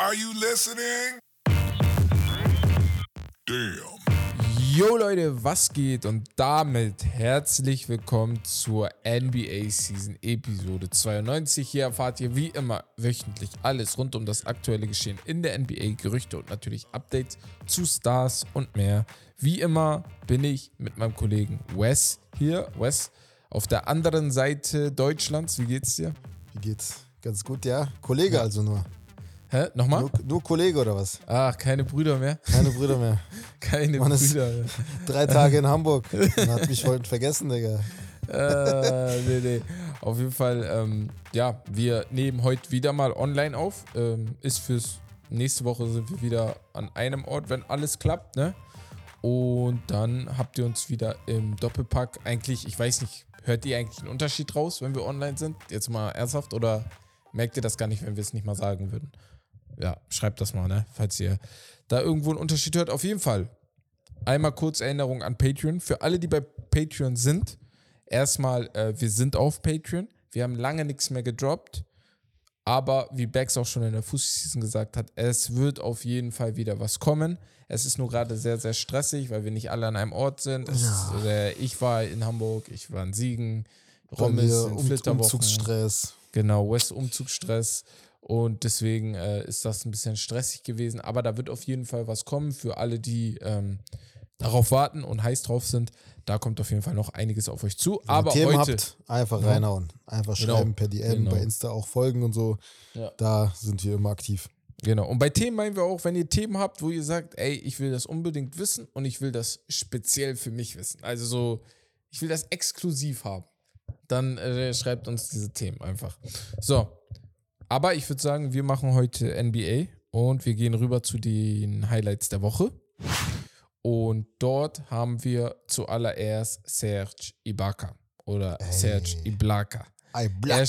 Are you listening? Damn. Yo Leute, was geht? Und damit herzlich willkommen zur NBA Season Episode 92. Hier erfahrt ihr wie immer wöchentlich alles rund um das aktuelle Geschehen in der NBA, Gerüchte und natürlich Updates zu Stars und mehr. Wie immer bin ich mit meinem Kollegen Wes hier. Wes, auf der anderen Seite Deutschlands, wie geht's dir? Wie geht's? Ganz gut, ja. Kollege also nur. Hä? Nochmal? nur. Nur Kollege oder was? Ach, keine Brüder mehr. Keine Brüder mehr. Keine Man Brüder mehr. Drei Tage in Hamburg. Man hat mich voll vergessen, Digga. äh, nee, nee. Auf jeden Fall, ähm, ja, wir nehmen heute wieder mal online auf. Ähm, ist fürs nächste Woche sind wir wieder an einem Ort, wenn alles klappt, ne? Und dann habt ihr uns wieder im Doppelpack. Eigentlich, ich weiß nicht, hört ihr eigentlich einen Unterschied raus, wenn wir online sind? Jetzt mal ernsthaft oder merkt ihr das gar nicht, wenn wir es nicht mal sagen würden? Ja, schreibt das mal, ne? Falls ihr da irgendwo einen Unterschied hört. Auf jeden Fall. Einmal kurz Erinnerung an Patreon. Für alle, die bei Patreon sind, erstmal, äh, wir sind auf Patreon. Wir haben lange nichts mehr gedroppt. Aber wie Bex auch schon in der Fußseason gesagt hat, es wird auf jeden Fall wieder was kommen. Es ist nur gerade sehr, sehr stressig, weil wir nicht alle an einem Ort sind. Ja. ist, äh, ich war in Hamburg, ich war in Siegen, Bei Rom mir ist in um, Flitterwochen. Umzugsstress. Genau, West Umzugsstress. Und deswegen äh, ist das ein bisschen stressig gewesen. Aber da wird auf jeden Fall was kommen für alle, die ähm, darauf warten und heiß drauf sind. Da kommt auf jeden Fall noch einiges auf euch zu. Wenn ihr Aber Themen heute. habt, einfach Ja. reinhauen. Einfach Genau. schreiben per DM, Genau. bei Insta auch folgen und so. Ja. Da sind wir immer aktiv. Genau. Und bei Themen meinen wir auch, wenn ihr Themen habt, wo ihr sagt, ey, ich will das unbedingt wissen und ich will das speziell für mich wissen. Also so, ich will das exklusiv haben. Dann äh, schreibt uns diese Themen einfach. So. Aber ich würde sagen, wir machen heute NBA und wir gehen rüber zu den Highlights der Woche. Und dort haben wir zuallererst Serge Ibaka oder Ey. Serge Ibaka. Ei, Er,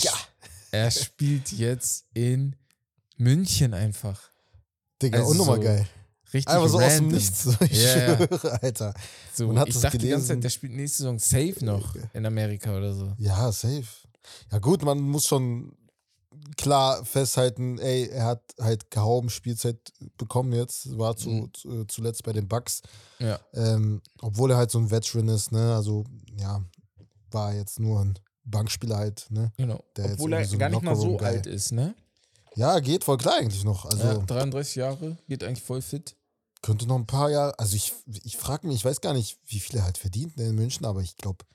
er spielt jetzt in München einfach. Digga, also unnormal so geil. Richtig Einfach so aus dem random. Nichts. Ich ja. schwöre, Alter. So, Man hat ich dachte die ganze gelesen. Zeit, der spielt nächste Saison safe noch in Amerika oder so. Ja, safe. Ja, gut, man muss schon klar festhalten, ey, er hat halt kaum Spielzeit bekommen jetzt, war zu, Mhm. zu, zuletzt bei den Bucks. Ja. Ähm, obwohl er halt so ein Veteran ist, ne? Also, ja, war jetzt nur ein Bankspieler halt, ne? Genau. Der jetzt Obwohl er so gar nicht mal so Lockerroom-Guy. alt ist, ne? Ja, geht voll klar eigentlich noch. Also, ja, 33 Jahre, geht eigentlich voll fit. könnte noch ein paar Jahre, also ich, ich frage mich, ich weiß gar nicht, wie viel er halt verdient in München, aber ich glaube,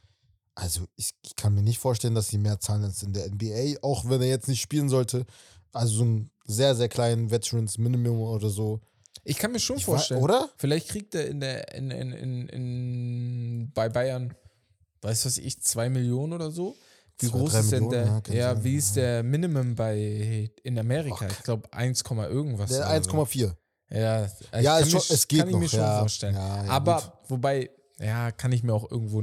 also ich, ich kann mir nicht vorstellen, dass sie mehr zahlen als in der NBA, auch wenn er jetzt nicht spielen sollte. Also so einen sehr, sehr kleinen Veterans Minimum oder so. Ich kann mir schon Ich vorstellen. oder? Vielleicht kriegt er in der, in, in, in, in, bei Bayern, weiß was ich, 2 Millionen oder so. Wie Zwei, groß ist denn Millionen, der? ja, Ja, wie ist der Minimum bei in Amerika? Ich glaube 1, irgendwas. Der oder so. 1,4. Ja, ich Ja, kann ist schon, mir- es geht kann ich noch. mir schon ja, vorstellen. Ja, Aber gut. wobei, ja, kann ich mir auch irgendwo.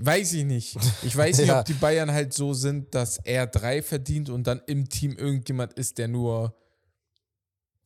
Weiß ich nicht. Ich weiß nicht, Ja. ob die Bayern halt so sind, dass er drei verdient und dann im Team irgendjemand ist, der nur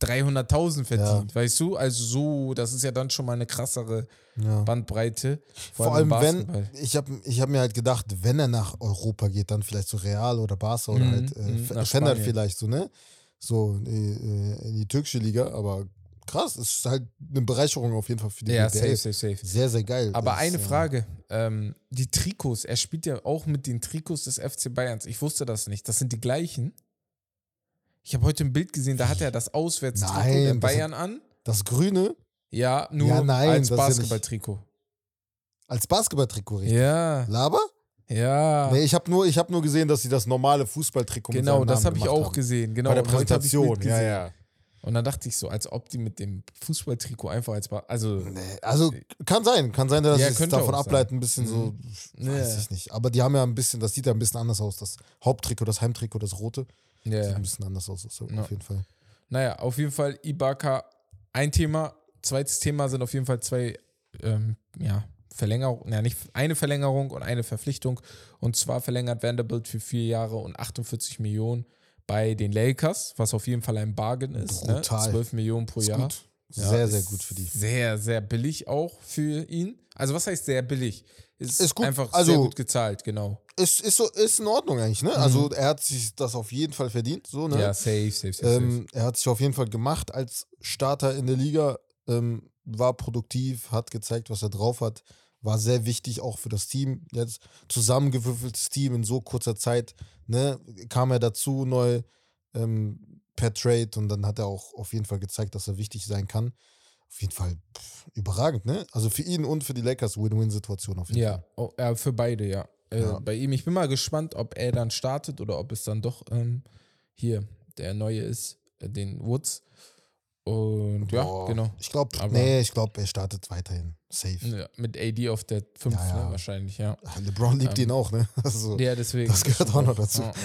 300.000 verdient. Weißt du? Also so, das ist ja dann schon mal eine krassere ja. Bandbreite. Vor allem, im wenn, ich habe ich hab mir halt gedacht, wenn er nach Europa geht, dann vielleicht so Real oder Barca oder Mhm, halt äh, mhm, Fener vielleicht so, ne? So äh, äh, in die türkische Liga, aber krass, ist halt eine Bereicherung auf jeden Fall für die Ja, safe, safe, safe. Sehr, sehr geil. Aber Ist, eine äh, Frage: ähm, Die Trikots, er spielt ja auch mit den Trikots des FC Bayerns. Ich wusste das nicht. Das sind die gleichen. Ich habe heute ein Bild gesehen, da hat er das Auswärtstrikot Nein, der das Bayern an. Das Grüne Ja, nur Ja, nein, als das ist ja nicht- Basketballtrikot. als Basketballtrikot, richtig? Ja, Laber? ja. Nee, ich habe nur, ich hab nur gesehen, dass sie das normale Fußballtrikot mit genau, seinem das Namen habe ich gemacht auch haben. gesehen. Genau, Bei der und heute hab ich Präsentation, ja, ja. Und dann dachte ich so, als ob die mit dem Fußballtrikot einfach als. Also, Nee, also kann sein, kann sein, dass Ja, sie davon ableiten, ein bisschen so, Mhm. weiß ich nicht. Aber die haben ja ein bisschen, das sieht ja ein bisschen anders aus. Das Haupttrikot, das Heimtrikot, das rote, sieht ja. ein bisschen anders aus, so, Ja. auf jeden Fall. Naja, auf jeden Fall Ibaka ein Thema. Zweites Thema sind auf jeden Fall zwei ähm, ja, Verlängerung, ja nicht eine Verlängerung und eine Verpflichtung. Und zwar verlängert Vanderbilt für vier Jahre und 48 Millionen bei den Lakers, was auf jeden Fall ein Bargain ist. Ne? Brutal. 12 Millionen pro Ist Jahr. gut. Ja, sehr, sehr gut für die. Sehr, sehr billig auch für ihn. Also was heißt sehr billig? Ist, Ist gut, einfach also- sehr gut gezahlt, genau. Ist, ist, so, ist in Ordnung eigentlich, ne? Also er hat sich das auf jeden Fall verdient, so, ne? Mhm. Ja, safe, safe, safe, Ähm, er hat sich auf jeden Fall gemacht als Starter in der Liga, ähm, war produktiv, hat gezeigt, was er drauf hat, war sehr wichtig auch für das Team. Jetzt zusammengewürfeltes Team in so kurzer Zeit, ne, kam er dazu neu ähm, per Trade und dann hat er auch auf jeden Fall gezeigt, dass er wichtig sein kann. Auf jeden Fall pff, überragend, ne? Also für ihn und für die Lakers Win-Win-Situation auf jeden Ja, Fall. oh, ja, für beide, ja. Äh, Ja. Bei ihm, ich bin mal gespannt, ob er dann startet oder ob es dann doch ähm, hier der neue ist, äh, den Woods. Und ja, Boah, genau. Ich glaube, nee, ich glaube, er startet weiterhin. Safe. Ja, mit AD auf der 5 Ja, ja. Ne, wahrscheinlich, ja. LeBron liebt Ähm, ihn auch, ne? Also, Ja, deswegen. das gehört auch noch dazu. Ja.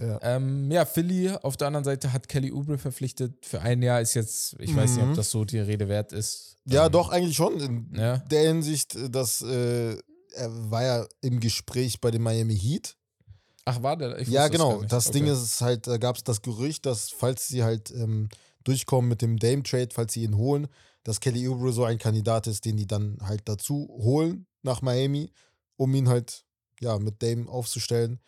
Ja. Ähm, ja, Philly auf der anderen Seite hat Kelly Oubre verpflichtet. Für ein Jahr ist jetzt, ich weiß nicht, Mhm. ob das so die Rede wert ist. Ja, Ähm, doch, eigentlich schon. In Ja. der Hinsicht, äh, dass äh, er war ja im Gespräch bei dem Miami Heat. Ach, war der? Ja, genau. nicht. Das Okay. Ding ist halt, da gab es das Gerücht, dass falls sie halt ähm, durchkommen mit dem Dame-Trade, falls sie ihn holen, dass Kelly Oubre so ein Kandidat ist, den die dann halt dazu holen nach Miami, um ihn halt ja mit Dame aufzustellen.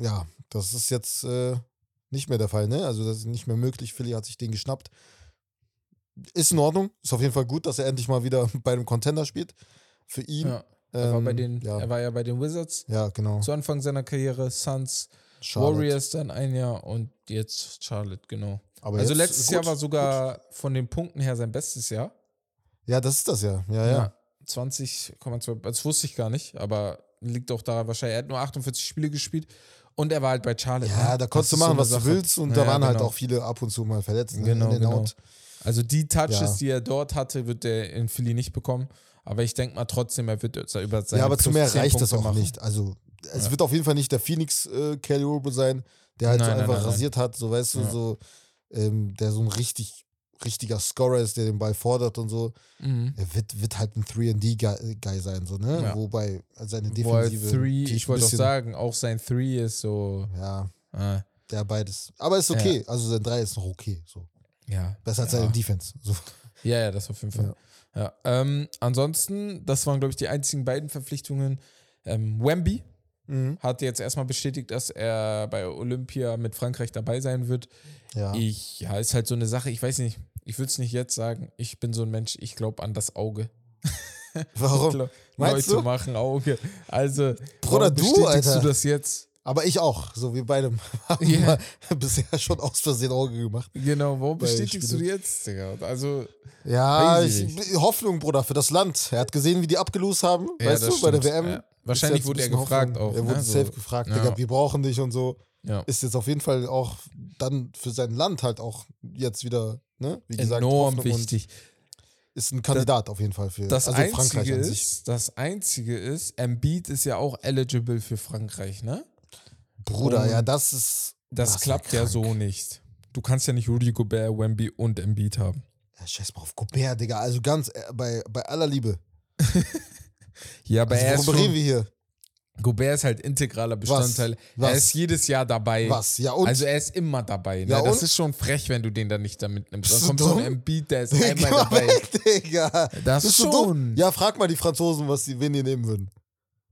Ja, das ist jetzt äh, nicht mehr der Fall, ne? Also das ist nicht mehr möglich. Philly hat sich den geschnappt. Ist in Ordnung. Ist auf jeden Fall gut, dass er endlich mal wieder bei einem Contender spielt. Für ihn. Ja, er, war bei Ähm, den, ja. er war ja bei den Wizards ja, genau. zu Anfang seiner Karriere, Suns, Charlotte. Warriors dann ein Jahr und jetzt Charlotte, genau. Aber also letztes gut, Jahr war sogar von den Punkten her sein bestes Jahr. Ja, das ist das ja. Ja, ja. 20,2, das wusste ich gar nicht, aber liegt auch daran wahrscheinlich, er hat nur 48 Spiele gespielt und er war halt bei Charlotte. Ja, ne? da Das konntest du machen, so was du Sache. willst und Ja, da waren halt genau. auch viele ab und zu mal verletzt. Ne? Genau, genau. out. Also die Touches, Ja. die er dort hatte, wird er in Philly nicht bekommen. Aber ich denke mal trotzdem, er wird über seine Ja, aber zu mehr 10 reicht das Punkte auch machen. nicht. Also, es Ja. wird auf jeden Fall nicht der Phoenix äh, Kelly Oubre sein, der halt so Nein, nein, einfach nein, nein. rasiert hat, so weißt du, Ja. so, ähm, der so ein richtig, richtiger Scorer ist, der den Ball fordert und so. Mhm. Er wird, wird halt ein 3D-Guy sein, so, ne? Ja. Wobei seine Wo Defensive. three, ich wollte auch sagen, auch sein Three ist so. Ja, Äh, der beides. Aber ist okay. Also sein 3 ist noch okay. So. ja. Besser als ja. seine Defense. So. Ja, ja, das auf jeden Fall. Ja. Ähm, ansonsten, das waren, glaube ich, die einzigen beiden Verpflichtungen. Ähm, Wemby Mhm. hat jetzt erstmal bestätigt, dass er bei Olympia mit Frankreich dabei sein wird. Ja. Ich, ja, ist halt so eine Sache, ich weiß nicht, ich würde es nicht jetzt sagen. Ich bin so ein Mensch, ich glaube an das Auge. Warum? Ich glaub, Meinst Leute du? machen Auge. Also, Bruder, du, bestätigst Alter. du das jetzt? Aber ich auch. So, wir beide haben Ja. mal bisher schon aus Versehen Auge gemacht. Genau, warum bestätigst du jetzt, Digga? Also, Ja, ich, Hoffnung, Bruder, für das Land. Er hat gesehen, wie die abgelost haben. ja, weißt du, bei der stimmt. WM. Ja. Wahrscheinlich wurde er gefragt Hoffnung. auch. Er wurde ne? safe so. gefragt, Ja. Digga, wir brauchen dich und so. Ja. Ist jetzt auf jeden Fall auch dann für sein Land halt auch jetzt wieder, ne? Wie gesagt, Enorm Hoffnung wichtig. Ist ein Kandidat auf jeden Fall für Das also Frankreich Einzige an sich. ist, das Einzige ist, Embiid ist ja auch eligible für Frankreich, ne? Bruder, und ja, das ist. Das klappt ja so nicht. Du kannst ja nicht Rudy Gobert, Wemby und Embiid haben. Ja, scheiß mal auf Gobert, Digga. Also ganz äh, bei, bei aller Liebe. Ja, aber Also, er ist worüber reden wir hier? Gobert ist halt integraler Bestandteil. Was? Er ist jedes Jahr dabei. Was? Ja, und? Also er ist immer dabei. Ne? Ja, das ist schon frech, wenn du den dann nicht damit nimmst. Dann kommt so ein? Embiid, der ist einmal mal dabei. weg, Digga. Das Bist du schon. Ja, frag mal die Franzosen, was die, wen die nehmen würden.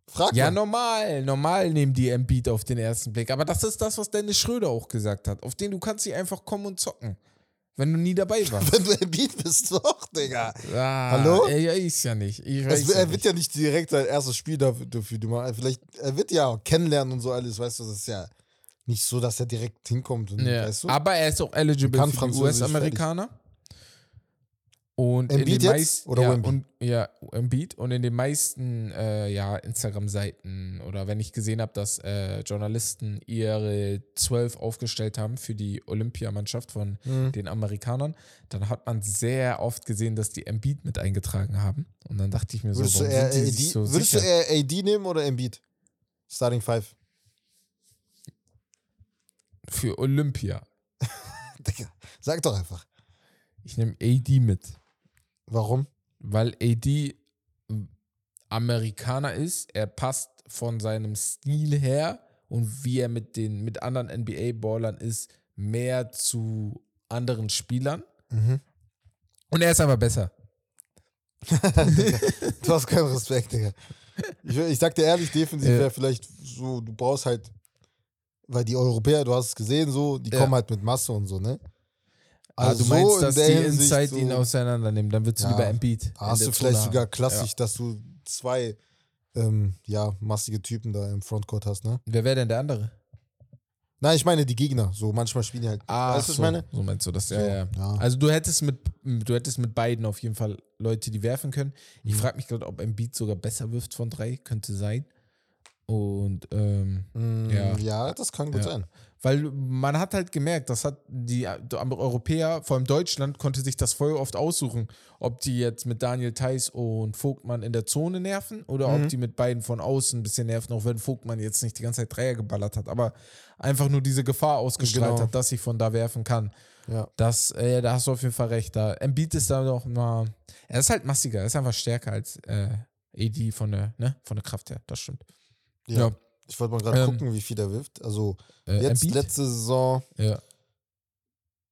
Frag Ja, mal. normal. Normal nehmen die Embiid auf den ersten Blick. Aber das ist das, was Dennis Schröder auch gesagt hat. Auf den du kannst sie einfach kommen und zocken. Wenn du nie dabei warst. Wenn du Embiid bist, doch, Digga. Ah, Hallo? Er, er ist ja nicht. Ich Es, weiß ja er nicht. wird ja nicht direkt sein erstes Spiel dafür, dafür machen. Vielleicht, er wird ja auch kennenlernen und so alles, weißt du, das ist ja nicht so, dass er direkt hinkommt. Und, Ja. weißt du? Aber er ist auch eligible Kann für die US-Amerikaner. Und Embiid in den jetzt? meisten, Oder ja, Wemby? und, ja, Embiid. Und in den meisten äh, ja, Instagram-Seiten oder wenn ich gesehen habe, dass äh, Journalisten ihre zwölf aufgestellt haben für die Olympiamannschaft von Mhm. den Amerikanern, dann hat man sehr oft gesehen, dass die Embiid mit eingetragen haben. Und dann dachte ich mir Würdest, so, du, warum eher sind AD, sich so würdest du sicher? eher AD nehmen oder Embiid? Starting Five. für Olympia. Digga, sag doch einfach. Ich nehme AD mit. Warum? weil AD Amerikaner ist. Er passt von seinem Stil her und wie er mit den mit anderen NBA-Ballern ist, mehr zu anderen Spielern. Mhm. Und er ist einfach besser. Du hast keinen Respekt, Digga. Ich, ich sag dir ehrlich, defensiv Ja. wäre vielleicht so, du brauchst halt, weil die Europäer, du hast es gesehen, so, die Ja. kommen halt mit Masse und so, ne? Ah, du so meinst, in dass die Inside so- ihn auseinandernehmen, dann würdest du Ja. lieber Embiid. Hast du vielleicht Zone sogar klassisch, dass du zwei, ähm, ja, massige Typen da im Frontcourt hast, ne? Ja. Wer wäre denn der andere? Nein, ich meine die Gegner. So, manchmal spielen die halt. Ah, weißt du, so, ich meine? so meinst du das, ja, So, ja. ja. Also du hättest mit du hättest mit beiden auf jeden Fall Leute, die werfen können. Ich Mhm. frage mich gerade, ob Embiid sogar besser wirft von drei, könnte sein. Und ähm, Mm, Ja. ja. das kann gut Ja. sein. Weil man hat halt gemerkt, das hat die, Europäer, vor allem Deutschland, konnte sich das voll oft aussuchen, ob die jetzt mit Daniel Theiss und Vogtmann in der Zone nerven oder Mhm. ob die mit beiden von außen ein bisschen nerven, auch wenn Vogtmann jetzt nicht die ganze Zeit Dreier geballert hat, aber einfach nur diese Gefahr ausgestrahlt Genau. hat, dass ich von da werfen kann. Ja. Das, äh, da hast du auf jeden Fall recht. Da Embiid ist da noch mal, er ist halt massiger, er ist einfach stärker als äh, AD von der, ne, von der Kraft her. Das stimmt. Ja. Ja. Ich wollte mal gerade Ähm, gucken, wie viel der wirft. Also, Äh, jetzt Embiid? letzte Saison Ja,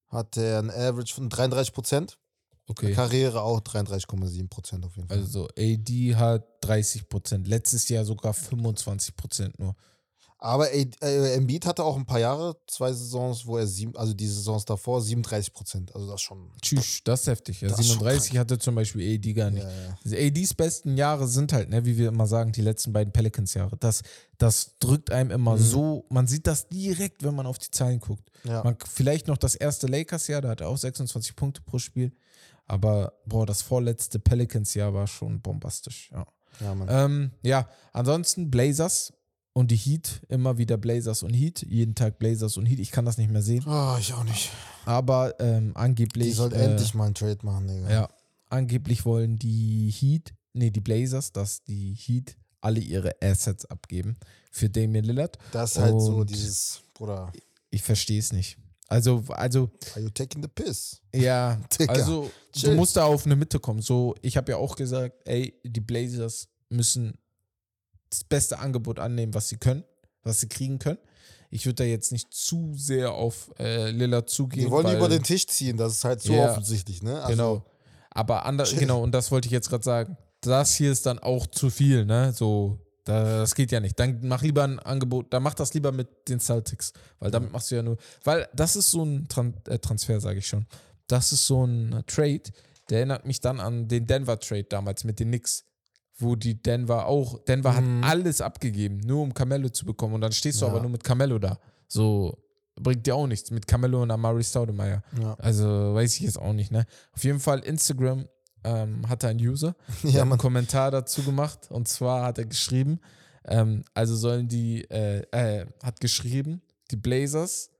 hat er ein Average von 33 Prozent. okay. Karriere auch 33,7 Prozent auf jeden Fall. Also AD hat 30 Prozent. Letztes Jahr sogar 25 Prozent nur. Aber äh, Embiid hatte auch ein paar Jahre, zwei Saisons, wo er sieben, also die Saisons davor 37 Prozent. Also das ist schon. Tschüss, das ist heftig. Ja, Das ist schon 37 hatte zum Beispiel AD gar nicht. Ja, ja. Also ADs besten Jahre sind halt, ne, wie wir immer sagen, die letzten beiden Pelicans-Jahre. Das, das drückt einem immer Mhm. so, man sieht das direkt, wenn man auf die Zahlen guckt. Ja. Man, vielleicht noch das erste Lakers-Jahr, da hat er auch 26 Punkte pro Spiel. Aber, boah, das vorletzte Pelicans-Jahr war schon bombastisch. Ja. ja. Ähm, ja, ansonsten Blazers und die Heat, immer wieder Blazers und Heat, jeden Tag Blazers und Heat. Ich kann das nicht mehr sehen, Oh, ich auch nicht. aber ähm, angeblich. Die sollten äh, endlich mal einen Trade machen, Digga. Ja, angeblich wollen die Heat, nee, die Blazers, dass die Heat alle ihre Assets abgeben für Damian Lillard. Das ist halt so Und- dieses, Bruder, Ich verstehe es nicht. Also, also, are you taking the piss? ja, Digga, also du chill. musst da auf eine Mitte kommen. So, ich habe ja auch gesagt, ey, die Blazers müssen das beste Angebot annehmen, was sie können, was sie kriegen können. Ich würde da jetzt nicht zu sehr auf äh, Lillard zugehen. Die wollen weil- über den Tisch ziehen, das ist halt so Ja. offensichtlich, ne? Also, genau. Aber anders, genau, und das wollte ich jetzt gerade sagen. Das hier ist dann auch zu viel, ne? So, da- das geht ja nicht. Dann mach lieber ein Angebot, dann mach das lieber mit den Celtics, weil damit machst du ja nur, weil das ist so ein Tran äh, Transfer, sage ich schon. Das ist so ein Trade, der erinnert mich dann an den Denver Trade damals mit den Knicks, wo die Denver auch, Denver Mhm. hat alles abgegeben, nur um Carmelo zu bekommen und dann stehst du Ja. aber nur mit Carmelo da. So bringt dir auch nichts mit Carmelo und Amari Stoudemire. ja. Also weiß ich jetzt auch nicht, ne? Auf jeden Fall, Instagram ähm, hatte ein User, der ja, hat einen. Kommentar dazu gemacht und zwar hat er geschrieben, ähm, also sollen die, äh, äh, hat geschrieben, die Blazers,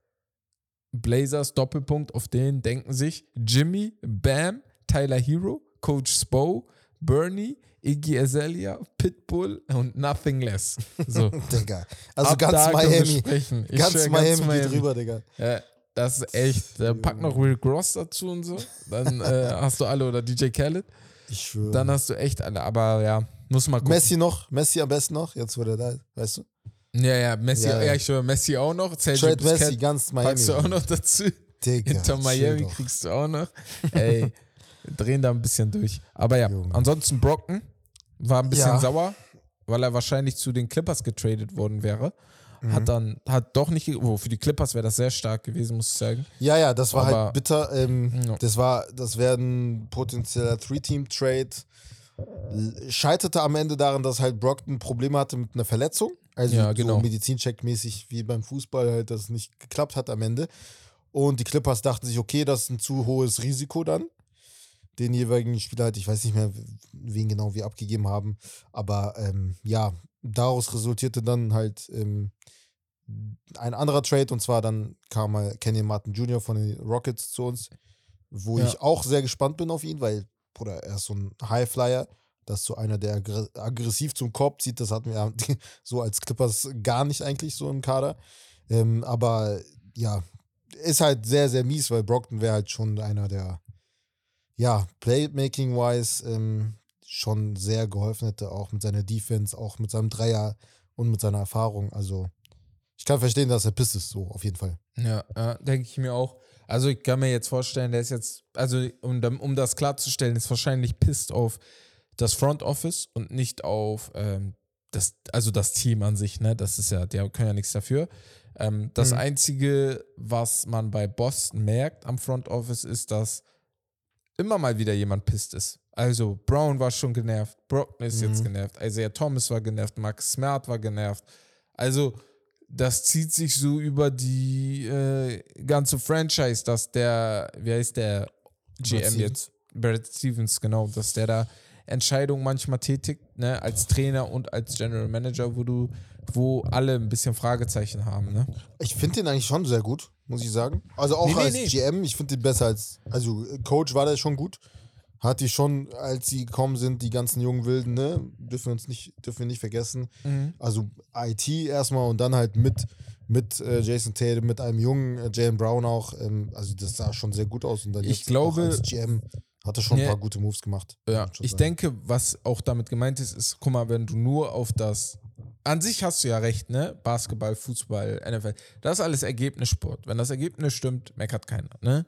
Blazers Doppelpunkt, auf den denken sich Jimmy, Bam, Tyler Hero, Coach Spo, Bernie, Iggy Azalea, Pitbull und Nothing Less. So. Digga. Also Ab ganz Miami. sprechen. Ich Ganz Miami geht rüber, Digga. ja, das ist echt. Äh, pack noch Will Gross dazu und so. Dann äh, hast du alle oder DJ Khaled. Ich schwöre. Dann hast du echt alle. Aber ja, muss mal gucken. Messi noch, Messi am besten noch, jetzt wo der da weißt du? Ja, ja, Messi, ja, Ja, ja. ich schwöre, Messi auch noch. Trade Messi, ganz Miami. packst du auch noch dazu. Digga, Inter chill Miami kriegst du auch noch. Ey, drehen da ein bisschen durch. Aber ja, Junge. ansonsten Brocken war ein bisschen Ja. sauer, weil er wahrscheinlich zu den Clippers getradet worden wäre. Mhm. Hat dann, hat doch nicht, oh, für die Clippers wäre das sehr stark gewesen, muss ich sagen. Ja, ja, das war Aber- halt bitter. Ähm, Ja. Das war, das wäre ein potenzieller Three-Team-Trade. Scheiterte am Ende daran, dass halt Brockton Probleme hatte mit einer Verletzung. Also Ja, genau. so Medizincheck-mäßig wie beim Fußball halt, dass es nicht geklappt hat am Ende. Und die Clippers dachten sich, okay, das ist ein zu hohes Risiko dann. Den jeweiligen Spieler halt, ich weiß nicht mehr, wen genau wir abgegeben haben. Aber ähm, ja, daraus resultierte dann halt ähm, ein anderer Trade und zwar dann kam mal Kenny Martin Jr. von den Rockets zu uns, wo Ja. ich auch sehr gespannt bin auf ihn, weil, Bruder, er ist so ein Highflyer. Das ist so einer, der aggr- aggressiv zum Korb zieht. Das hatten wir so als Clippers gar nicht eigentlich so im Kader. Ähm, aber ja, ist halt sehr, sehr mies, weil Brockton wäre halt schon einer, der, ja, Playmaking-wise ähm, schon sehr geholfen hätte, auch mit seiner Defense, auch mit seinem Dreier und mit seiner Erfahrung. Also, ich kann verstehen, dass er pisst ist, so auf jeden Fall. Ja, ja denke ich mir auch. Also ich kann mir jetzt vorstellen, der ist jetzt, also um, um das klarzustellen, ist wahrscheinlich pisst auf das Front Office und nicht auf ähm, das, also das Team an sich, ne? Das ist ja, die können ja nichts dafür. Ähm, das Mhm. Einzige, was man bei Boston merkt am Front Office, ist, dass immer mal wieder jemand pisst ist. Also Brown war schon genervt, Brockton ist jetzt Mhm. genervt, Isaiah Thomas war genervt, Max Smart war genervt. Also das zieht sich so über die äh, ganze Franchise, dass der, wie heißt der GM Stevens. jetzt? Brad Stevens, genau, dass der da Entscheidungen manchmal tätigt, ne, als Trainer und als General Manager, wo du, wo alle ein bisschen Fragezeichen haben, ne? Ich finde den eigentlich schon sehr gut, muss ich sagen. Also auch Nee, nee, als nee. GM, ich finde den besser als. Also äh, Coach war der schon gut. Hat die schon, als sie gekommen sind, die ganzen jungen Wilden, ne? Dürfen wir uns nicht, dürfen wir nicht vergessen. Also IT erstmal und dann halt mit, mit äh, Jason Tatum, mit einem jungen äh, Jalen Brown auch. Ähm, also das sah schon sehr gut aus. Und dann Ich glaube- als GM hat er schon Ja. ein paar gute Moves gemacht. Ja, ich sagen. denke, was auch damit gemeint ist, ist, guck mal, wenn du nur auf das. An sich hast du ja recht, ne? Basketball, Fußball, NFL. Das ist alles Ergebnissport. Wenn das Ergebnis stimmt, meckert keiner, ne?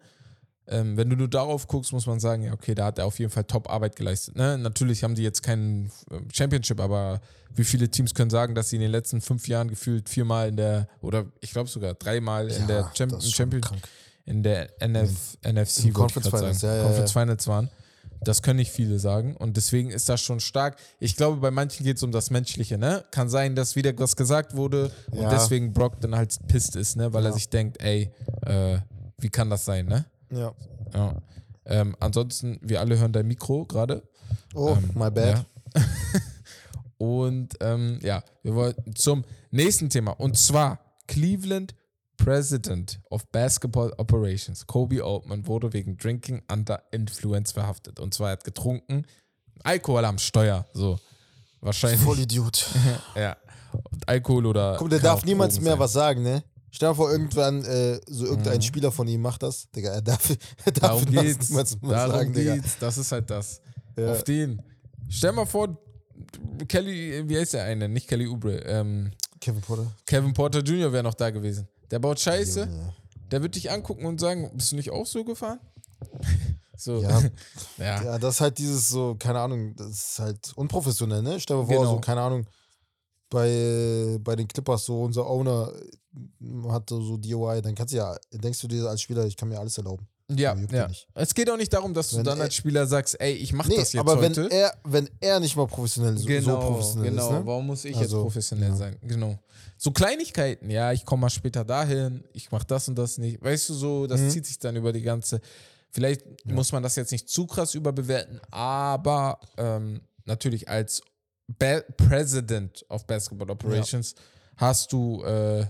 Ähm, wenn du nur darauf guckst, muss man sagen, ja, okay, da hat er auf jeden Fall Top-Arbeit geleistet. Ne? Natürlich haben die jetzt keinen ähm, Championship, aber wie viele Teams können sagen, dass sie in den letzten fünf Jahren gefühlt viermal in der, oder ich glaube sogar dreimal in der Ja, Champ das ist schon Champion, krank. in der NF, NFC, in wollte ich Conference Finals, ja, Conference. Finals waren. Das können nicht viele sagen. Und deswegen ist das schon stark. Ich glaube, bei manchen geht es um das Menschliche, ne? Kann sein, dass wieder was gesagt wurde und Ja. deswegen Brock dann halt pisst ist, ne? Weil er Ja. sich denkt, ey, äh, wie kann das sein, ne? Ja. Ja. Ähm, ansonsten, wir alle hören dein Mikro gerade. Oh, Ähm, my bad. Ja. und ähm, ja, wir wollten zum nächsten Thema. Und zwar Cleveland President of Basketball Operations, Kobe Altman, wurde wegen Drinking Under Influence verhaftet. Und zwar er hat getrunken, Alkohol am Steuer. So. Wahrscheinlich. Voll Idiot. Ja. Und Alkohol oder. Guck, der darf niemals mehr sein. was sagen, ne? Stell dir vor, irgendwann, äh, so irgendein Mhm. Spieler von ihm macht das. Digga, er darf, er darf Darum geht's. niemals mehr Darum sagen, Digga. geht's. Das ist halt das. Ja. Auf den. Stell mal vor, Kelly, wie heißt der eine? Nicht Kelly Oubre. Ähm, Kevin Porter. Kevin Porter Jr. wäre noch da gewesen. Der baut Scheiße. Junge. Der wird dich angucken und sagen, bist du nicht auch so gefahren? so. Ja. ja. Ja, das ist halt dieses so, keine Ahnung, das ist halt unprofessionell, ne? Stell dir vor, Genau. so, keine Ahnung, bei, bei den Clippers, so unser Owner äh, hat so DOI, dann kannst du ja, denkst du dir als Spieler, ich kann mir alles erlauben. Ja, ja. ja. Es geht auch nicht darum, dass du Wenn dann er- als Spieler sagst, ey, ich mach Nee, das jetzt aber heute. wenn er, wenn er nicht mal professionell, so, so professionell genau. ist, ne? Warum muss ich Also, jetzt professionell ja. sein? Genau. So Kleinigkeiten, ja, ich komme mal später dahin, ich mach das und das nicht. Weißt du, so, das Mhm. zieht sich dann über die ganze. Vielleicht muss man das jetzt nicht zu krass überbewerten, aber ähm, natürlich als Ba- President of Basketball Operations hast du äh,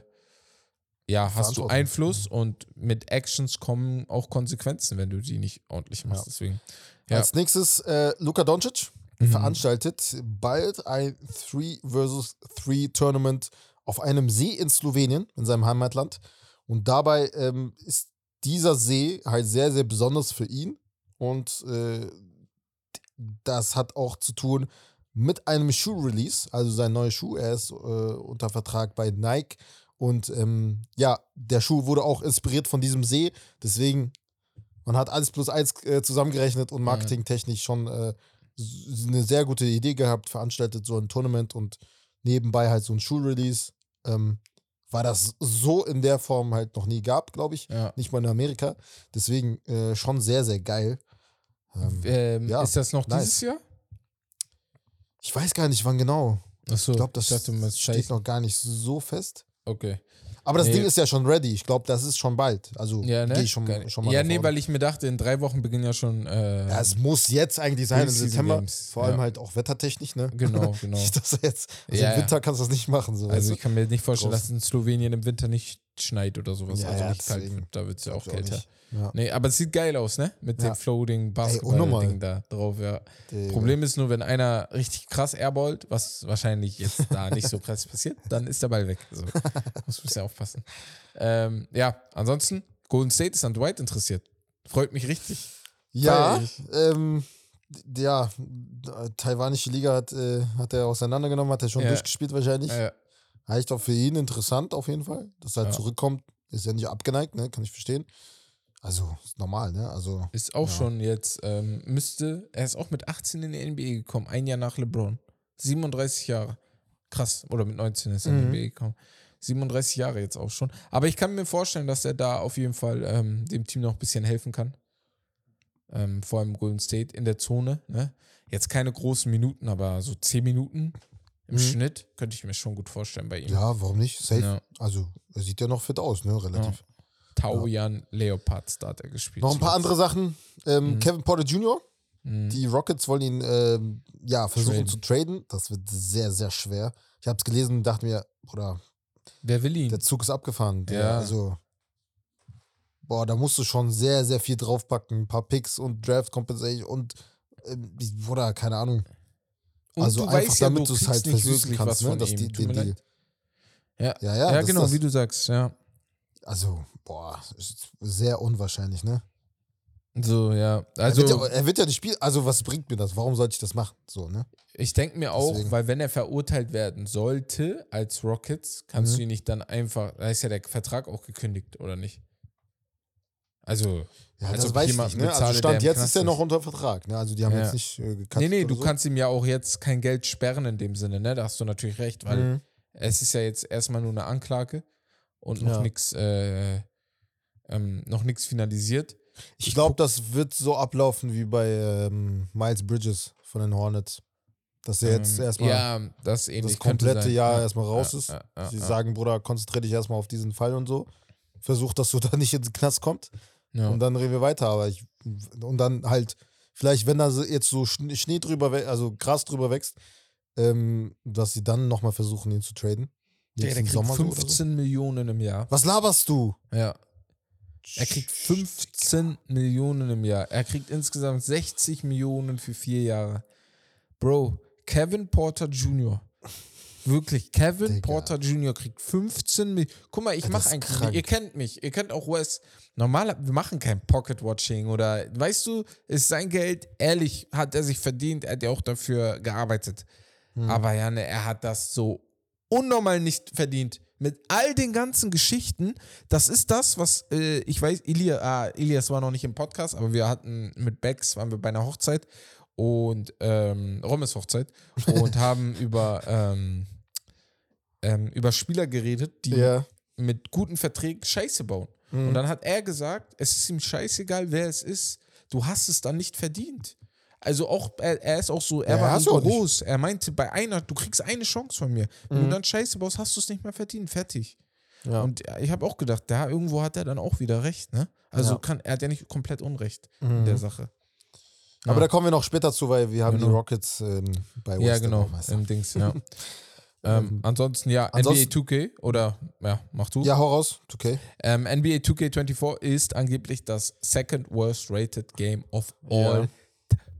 ja, hast du. Einfluss und mit Actions kommen auch Konsequenzen, wenn du die nicht ordentlich machst. Ja. Deswegen. Ja. Als nächstes äh, Luka Doncic Mhm. veranstaltet bald ein 3 vs 3 Tournament auf einem See in Slowenien, in seinem Heimatland. Und dabei ähm, ist dieser See halt sehr, sehr besonders für ihn. Und äh, das hat auch zu tun mit einem Schuh-Release, also sein neuer Schuh. Er ist äh, unter Vertrag bei Nike. Und ähm, ja, der Schuh wurde auch inspiriert von diesem See. Deswegen, man hat alles plus eins äh, zusammengerechnet und marketingtechnisch schon äh, eine sehr gute Idee gehabt, veranstaltet so ein Tournament und nebenbei halt so ein Schuh-Release. Ähm, weil das so in der Form halt noch nie gab, glaube ich. Ja. Nicht mal in Amerika. Deswegen äh, schon sehr, sehr geil. Ähm, Ähm, ja, ist das noch nice. dieses Jahr? ich weiß gar nicht, wann genau. Achso, Ich glaube, das dachte, meinst steht noch gar nicht so fest. Okay. Aber das Nee. Ding ist ja schon ready. Ich glaube, das ist schon bald. Also Ja, ne? gehe ich schon, schon mal ja, nee, weil ich mir dachte, in drei Wochen beginnen ja schon. Äh, Ja, es muss jetzt eigentlich sein im September. Games, Vor allem ja. halt auch wettertechnisch, ne? Genau, genau. Er jetzt. Also Ja, im. Winter kannst du das nicht machen. So, also ich kann mir nicht vorstellen, Draußen. dass in Slowenien im Winter nicht schneit oder sowas. Also nicht kalt deswegen. wird. Da wird es ja auch auch kälter. nicht. Ja. Nee, aber es sieht geil aus, ne? Mit Ja. dem Floating. Basketball-Ding da drauf, ja. Digga. Problem ist nur, wenn einer richtig krass airballt, was wahrscheinlich jetzt da nicht so krass passiert, dann ist der Ball weg. So. Muss ein bisschen aufpassen. Ähm, ja, ansonsten, Golden State ist an Dwight interessiert. Freut mich richtig. Ja, ähm, ja, taiwanische Liga hat, äh, hat er auseinandergenommen, hat er schon Ja. durchgespielt wahrscheinlich. Äh, Heißt auch für ihn interessant auf jeden Fall, dass er Ja. zurückkommt. Ist ja nicht abgeneigt, ne? kann ich verstehen. Also, ist normal, ne? Also, Ist auch Ja. schon jetzt, ähm, müsste, er ist auch mit 18 in die NBA gekommen, ein Jahr nach LeBron. 37 Jahre. Krass. Oder mit 19 ist er in die Mhm. NBA gekommen. 37 Jahre jetzt auch schon. Aber ich kann mir vorstellen, dass er da auf jeden Fall ähm, dem Team noch ein bisschen helfen kann. Ähm, vor allem Golden State in der Zone. Ne? Jetzt keine großen Minuten, aber so 10 Minuten im Mhm. Schnitt könnte ich mir schon gut vorstellen bei ihm. ja, warum nicht? Safe. Ja. Also, er sieht ja noch fit aus, ne? Relativ. Taujan Leopards, da hat er gespielt. Noch ein paar andere Sachen. Ähm, Mhm. Kevin Porter Jr., Mhm. die Rockets wollen ihn ähm, ja, versuchen Traden. zu traden. Das wird sehr, sehr schwer. Ich habe es gelesen und dachte mir, Bruder, Wer will ihn? der Zug ist abgefahren. Der, Ja. Also, boah, da musst du schon sehr, sehr viel draufpacken. Ein paar Picks und Draft Compensation und, ähm, die- Bruder, keine Ahnung. Und also einfach, ja, damit du kriegst halt versüßen wirklich kannst, ne, dass die- Deal. leid. Ja, Ja, ja, ja, genau, wie du sagst, ja. Also, boah, ist sehr unwahrscheinlich, ne? So, ja. Also, er, wird ja, er wird ja nicht spielen. Also, was bringt mir das? Warum sollte ich das machen? So, ne? ich denke mir auch, Deswegen. weil wenn er verurteilt werden sollte als Rockets, kannst Mhm. du ihn nicht dann einfach, da ist ja der Vertrag auch gekündigt, oder nicht? Also, Ja, Als das weiß ich nicht, ne? Also, Stand jetzt ist er noch unter Vertrag, ne? Also, die haben Ja. jetzt nicht äh, nee, nee, du so. kannst ihm ja auch jetzt kein Geld sperren in dem Sinne, ne? Da hast du natürlich recht, weil Mhm. es ist ja jetzt erstmal nur eine Anklage und noch Ja. nichts, äh, ähm, noch nichts finalisiert. Ich glaube, das wird so ablaufen wie bei ähm, Miles Bridges von den Hornets. Dass er jetzt Ähm, erstmal ja, das das komplette. Jahr Ja, erstmal raus ist. Sie sagen, Bruder, konzentriere dich erstmal auf diesen Fall und so. Versuch, dass du da nicht ins Knast kommst. Und dann reden wir weiter. Aber ich, und dann halt, vielleicht, wenn da jetzt so Schn- Schnee drüber, also Gras drüber wächst, ähm, dass sie dann nochmal versuchen, ihn zu traden. Der, Jetzt der kriegt Sommer so oder 15 Millionen im Jahr. Was laberst du? Ja. Er kriegt 15 Millionen im Jahr. Er kriegt insgesamt 60 Millionen für vier Jahre. Bro, Kevin Porter Jr. Wirklich, Kevin Digga. Porter Jr. kriegt 15 Millionen. Guck mal, ich mache eigentlich, krank. ihr kennt mich, ihr kennt auch Wes. Normal, wir machen kein Pocket-Watching oder, weißt du, ist sein Geld, ehrlich, hat er sich verdient, er hat ja auch dafür gearbeitet. Hm. Aber ja, ne, er hat das so unnormal nicht verdient. Mit all den ganzen Geschichten, das ist das, was äh, ich weiß, Ilia, ah, Ilias war noch nicht im Podcast, aber wir hatten mit Bex, waren wir bei einer Hochzeit und ähm, Rommes Hochzeit und haben über, ähm, ähm, über Spieler geredet, die Ja. mit guten Verträgen Scheiße bauen. Mhm. Und dann hat er gesagt, es ist ihm scheißegal, wer es ist. Du hast es dann nicht verdient. Also auch, er, er ist auch so, er Ja, war groß. Er meinte, bei einer, du kriegst eine Chance von mir. Wenn du Mhm. dann Scheiße baust, hast du es nicht mehr verdient. Fertig. Ja. Und ich habe auch gedacht, da irgendwo hat er dann auch wieder recht, ne? Also Ja. kann, er hat ja nicht komplett Unrecht Mhm. in der Sache. Aber Ja. da kommen wir noch später zu, weil wir haben die Genau. Rockets ähm, bei Ja, West genau, im Dings, ja. ähm, ansonsten, ja, ansonsten- NBA 2K oder, ja, mach du. Ja, hau raus. Okay. Ähm, NBA 2K24 ist angeblich das second worst rated Game of Ja. all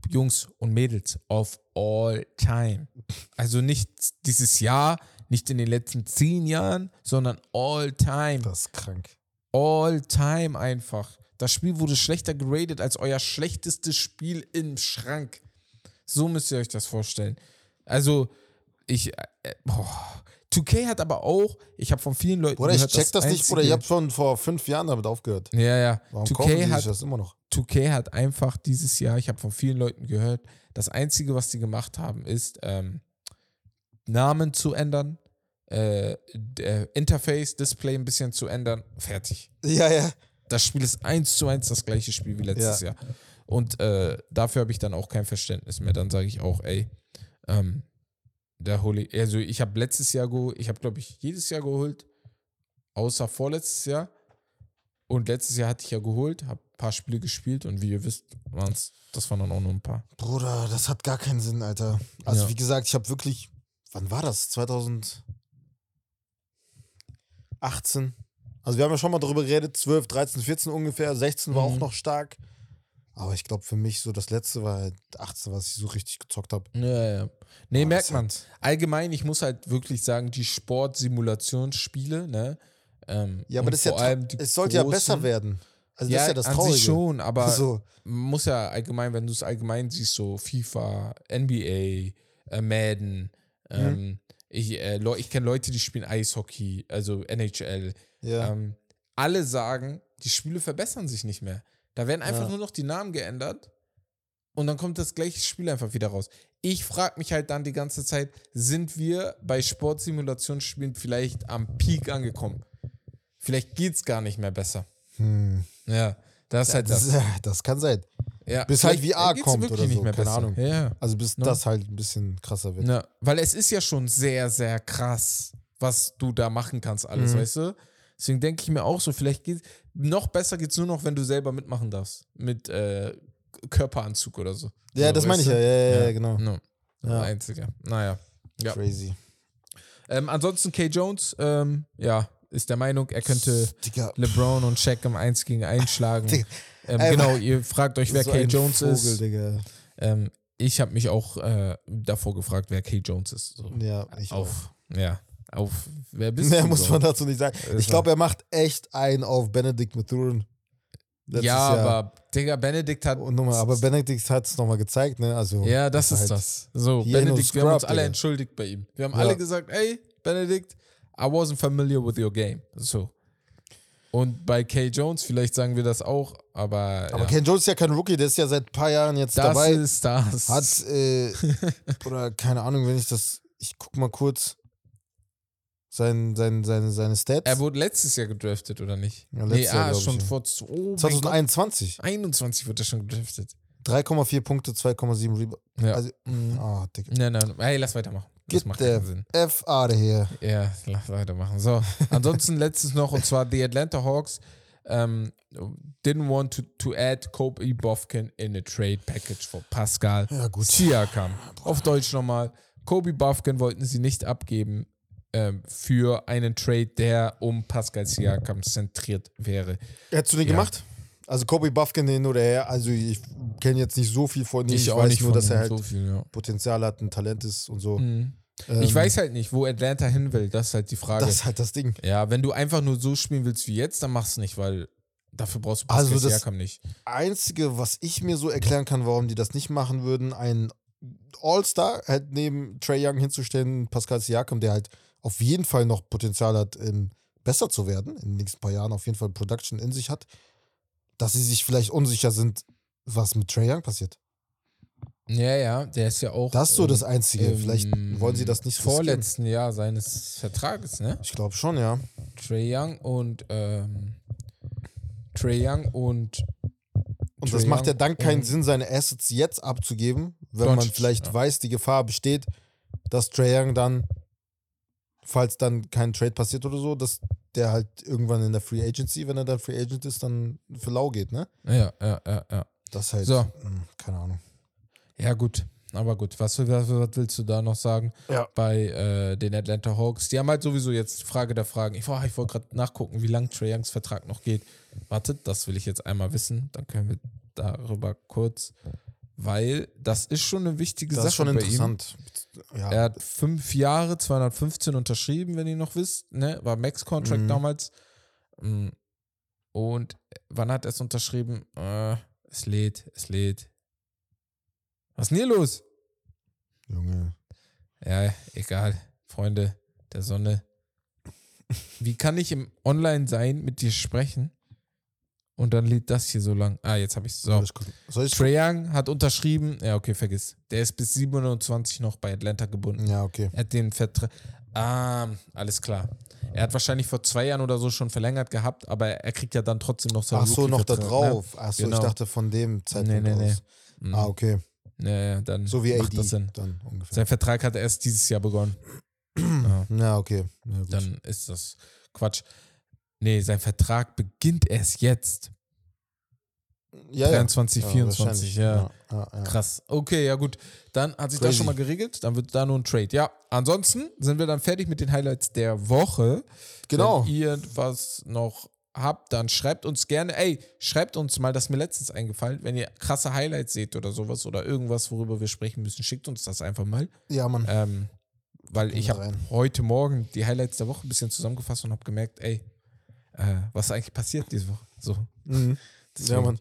Jungs und Mädels of all time. Also nicht dieses Jahr, nicht in den letzten zehn Jahren, sondern all time. Das ist krank. All time einfach. Das Spiel wurde schlechter geratet als euer schlechtestes Spiel im Schrank. So müsst ihr euch das vorstellen. Also, ich. Äh, boah. 2K hat aber auch, ich habe von vielen Leuten Bruder, ich check das, nicht, Bruder. einzige- Ich habe schon vor fünf Jahren damit aufgehört. Ja, ja. Warum kaufen 2K die sich hat, das immer noch? 2K hat einfach dieses Jahr, ich habe von vielen Leuten gehört, das Einzige, was die gemacht haben, ist ähm, Namen zu ändern, äh, äh, Interface, Display ein bisschen zu ändern, fertig. Ja, ja. Das Spiel ist eins zu eins das gleiche Spiel wie letztes Ja. Jahr. Und äh, dafür habe ich dann auch kein Verständnis mehr. Dann sage ich auch, ey, ähm, der hole ich, also ich habe letztes Jahr geholt, ich habe glaube ich jedes Jahr geholt, außer vorletztes Jahr. Und letztes Jahr hatte ich ja geholt, habe ein paar Spiele gespielt und wie ihr wisst, waren's, das waren dann auch nur ein paar. Bruder, das hat gar keinen Sinn, Alter. Also, Ja. wie gesagt, ich habe wirklich. Wann war das? 2018? Also, wir haben ja schon mal darüber geredet. 12, 13, 14 ungefähr. 16 war Mhm. auch noch stark. Aber ich glaube, für mich so das letzte war halt 18, was ich so richtig gezockt habe. Ja, ja. Nee, Boah, merkt man. hat- Allgemein, ich muss halt wirklich sagen, die Sportsimulationsspiele, ne? Ähm, Ja, aber das ist ja. Es sollte ja großen- besser werden. Also, ja, das ist ja das an Traurige. sich schon, aber So. man muss ja allgemein, wenn du es allgemein siehst, so FIFA, NBA, äh, Madden, Mhm. ähm, ich, äh, ich kenne Leute, die spielen Eishockey, also NHL. Ja. Ähm, alle sagen, Die Spiele verbessern sich nicht mehr. Da werden einfach Ja. nur noch die Namen geändert und dann kommt das gleiche Spiel einfach wieder raus. Ich frage mich halt dann die ganze Zeit, sind wir bei Sportsimulationsspielen vielleicht am Peak angekommen? Vielleicht geht's gar nicht mehr besser. Hm. Ja, das ist halt das, das. das kann sein. Ja, bis halt VR kommt oder nicht so, mehr keine besser. Ahnung. Ja, ja. Also bis Ne? das halt ein bisschen krasser wird. Ja, weil es ist ja schon sehr, sehr krass, was du da machen kannst, alles, Mhm. weißt du? Deswegen denke ich mir auch so, vielleicht geht noch besser geht's nur noch, wenn du selber mitmachen darfst. Mit äh, Körperanzug oder so. Ja, so, das meine ich ja. Ja, ja, ja, genau. No. Ja. Einziger. Naja. Ja. Crazy. Ähm, ansonsten Kay Jones, ähm, ja, ist der Meinung, er könnte Digga, LeBron und Shaq im 1 gegen 1 schlagen. Ähm, Ey, genau, ihr fragt euch, wer so Kay ein Jones Vogel, ist. Digga. Ähm, ich habe mich auch äh, davor gefragt, wer Kay Jones ist. So. Ja, ich auch. Auf, ja, auf, wer bist Mehr du? muss so? man dazu nicht sagen. Ich glaube, er macht echt einen auf Benedict Mathurin. Letztes ja, Jahr. aber Digga, Benedikt hat. Und nochmal, aber Benedict hat es nochmal gezeigt, ne? Also, ja, das ist er das. So, Benedikt, no wir haben uns scrub, alle Digga. entschuldigt bei ihm. Wir haben Ja. alle gesagt, ey, Benedikt, I wasn't familiar with your game. So. Und bei Kay Jones, vielleicht sagen wir das auch, aber. Aber ja. Ken Jones ist ja kein Rookie, der ist ja seit ein paar Jahren jetzt das dabei. ist das. Hat, äh, oder keine Ahnung, wenn ich das, ich guck mal kurz sein, sein, seine, seine Stats. er wurde letztes Jahr gedraftet, oder nicht? Ja, nee, Jahr, ah, schon ich, vor. Oh, mein Gott. 2021. 21 wurde er schon gedraftet. 3,4 Punkte, 2,7 Rebound. Ja. Also, ah, Digga. Nein, nein, hey, lass weitermachen. Das Get macht keinen Sinn. F out of here. Ja, lass weitermachen. So, ansonsten letztes noch, und zwar die Atlanta Hawks ähm, didn't want to, to add Kobe Bofkin in a trade package for Pascal Ja, gut. Siakam. Auf Deutsch nochmal. Kobe Bofkin wollten sie nicht abgeben ähm, für einen Trade, der um Pascal Siakam zentriert wäre. Hättest du den Ja. gemacht? Also Kobe Buffkin hin oder her, also ich kenne jetzt nicht so viel von ihm. Ich, auch weiß nicht nur, dass er halt so viel, ja. Potenzial hat, ein Talent ist und so. Mhm. Ähm, Ich weiß halt nicht, wo Atlanta hin will. Das ist halt die Frage. Das ist halt das Ding. ja, wenn du einfach nur so spielen willst wie jetzt, dann machst du nicht, weil dafür brauchst du Pascal Also das- Siakam nicht. Einzige, was ich mir so erklären kann, warum die das nicht machen würden, ein All-Star halt neben Trey Young hinzustellen, Pascal Siakam, der halt auf jeden Fall noch Potenzial hat, ähm, besser zu werden, in den nächsten paar Jahren auf jeden Fall Production in sich hat, dass sie sich vielleicht unsicher sind, was mit Trey Young passiert. Ja, ja, der ist ja auch. Das ist so ähm, das Einzige. Vielleicht wollen sie das nicht riskieren. Vorletzten Jahr seines Vertrages, ne? Ich glaube schon, ja. Trey Young und ähm, Trey Young und Und Trae das macht ja Young dann keinen Sinn, seine Assets jetzt abzugeben, wenn man Doncic, vielleicht ja. weiß, die Gefahr besteht, dass Trae Young dann, falls dann kein Trade passiert oder so, dass der halt irgendwann in der Free Agency, wenn er dann Free Agent ist, dann für lau geht, ne? ja, ja, ja, ja. Das halt, So. hm, keine Ahnung. Ja, gut. Aber gut, was, was, was willst du da noch sagen Ja. bei äh, den Atlanta Hawks? Die haben halt sowieso jetzt Frage der Fragen. Ich, boah, ich wollte gerade nachgucken, wie lang Trey Youngs Vertrag noch geht. Wartet, das will ich jetzt einmal wissen. Dann können wir darüber kurz, weil das ist schon eine wichtige Das Sache ist schon interessant. Ja, Er hat fünf Jahre, 215 unterschrieben, wenn ihr noch wisst. Ne? War Max-Contract Mhm. damals. Mm. Und wann hat er es unterschrieben? Äh, es lädt, es lädt. Was ist denn hier los? Junge. Ja, egal. Freunde der Sonne. Wie kann ich im Online sein, mit dir sprechen? Und dann lädt das hier so lang. Ah, jetzt habe ich es. So. Soll Trae Young hat unterschrieben. Ja, okay, vergiss. Der ist bis 27 noch bei Atlanta gebunden. Ja, okay. Er hat den Vertrag. Ah, alles klar. Er hat wahrscheinlich vor zwei Jahren oder so schon verlängert gehabt, aber er kriegt ja dann trotzdem noch seinen Ach so, noch da Rookie-Vertrag, drauf. Ach so, Genau. ich dachte von dem Zeitpunkt Nee, nee, nee. aus. Ne? Ah, okay. Ja, ja, dann So wie macht AD das Sinn. dann ungefähr. Sein Vertrag hat erst dieses Jahr begonnen. ja, Ja, okay. Gut. dann ist das Quatsch. Nee, sein Vertrag beginnt erst jetzt. ja, 23, 24, wahrscheinlich. ja. ja, ja. Krass. Okay, ja gut. Dann hat sich das Crazy. schon mal geregelt. Dann wird da nur ein Trade. Ja, ansonsten sind wir dann fertig mit den Highlights der Woche. Genau. Wenn ihr was noch habt, dann schreibt uns gerne. Ey, schreibt uns mal, das ist mir letztens eingefallen. Wenn ihr krasse Highlights seht oder sowas oder irgendwas, worüber wir sprechen müssen, schickt uns das einfach mal. Ja, Mann. Ähm, weil Gehen ich habe heute Morgen die Highlights der Woche ein bisschen zusammengefasst und habe gemerkt, ey, äh, was eigentlich passiert diese Woche? So. Mhm. Ja, Mann.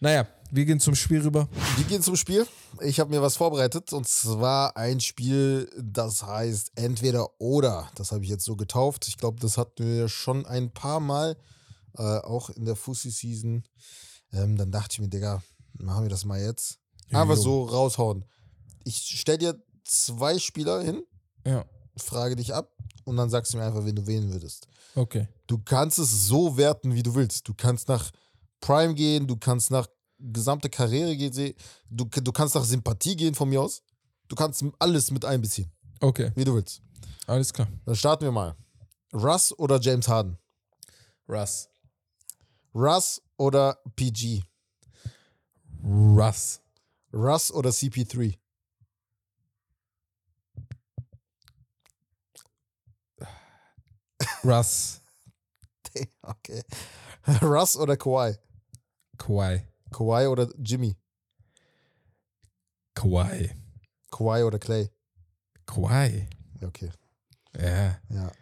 Naja, wir gehen zum Spiel rüber. Wir gehen zum Spiel. Ich habe mir was vorbereitet und zwar ein Spiel, das heißt entweder oder. Das habe ich jetzt so getauft. Ich glaube, das hatten wir schon ein paar Mal äh, auch in der Fussi-Season. Ähm, dann dachte ich mir, Digga, machen wir das mal jetzt. Einfach Jo. so raushauen. Ich stell dir zwei Spieler hin, Ja, frage dich ab und dann sagst du mir einfach, wen du wählen würdest. okay. Du kannst es so werten, wie du willst. Du kannst nach Prime gehen, du kannst nach gesamte Karriere gehen, du, du kannst nach Sympathie gehen von mir aus. Du kannst alles mit einbeziehen, Okay, wie du willst. alles klar. Dann starten wir mal. Russ oder James Harden? Russ. Russ oder PG? Russ. Russ oder CP3? Russ. Okay. Russ oder Kawhi? Kawhi. Kawhi oder Jimmy? Kawhi. Kawhi oder Clay? Kawhi. Okay. Ja. Ja.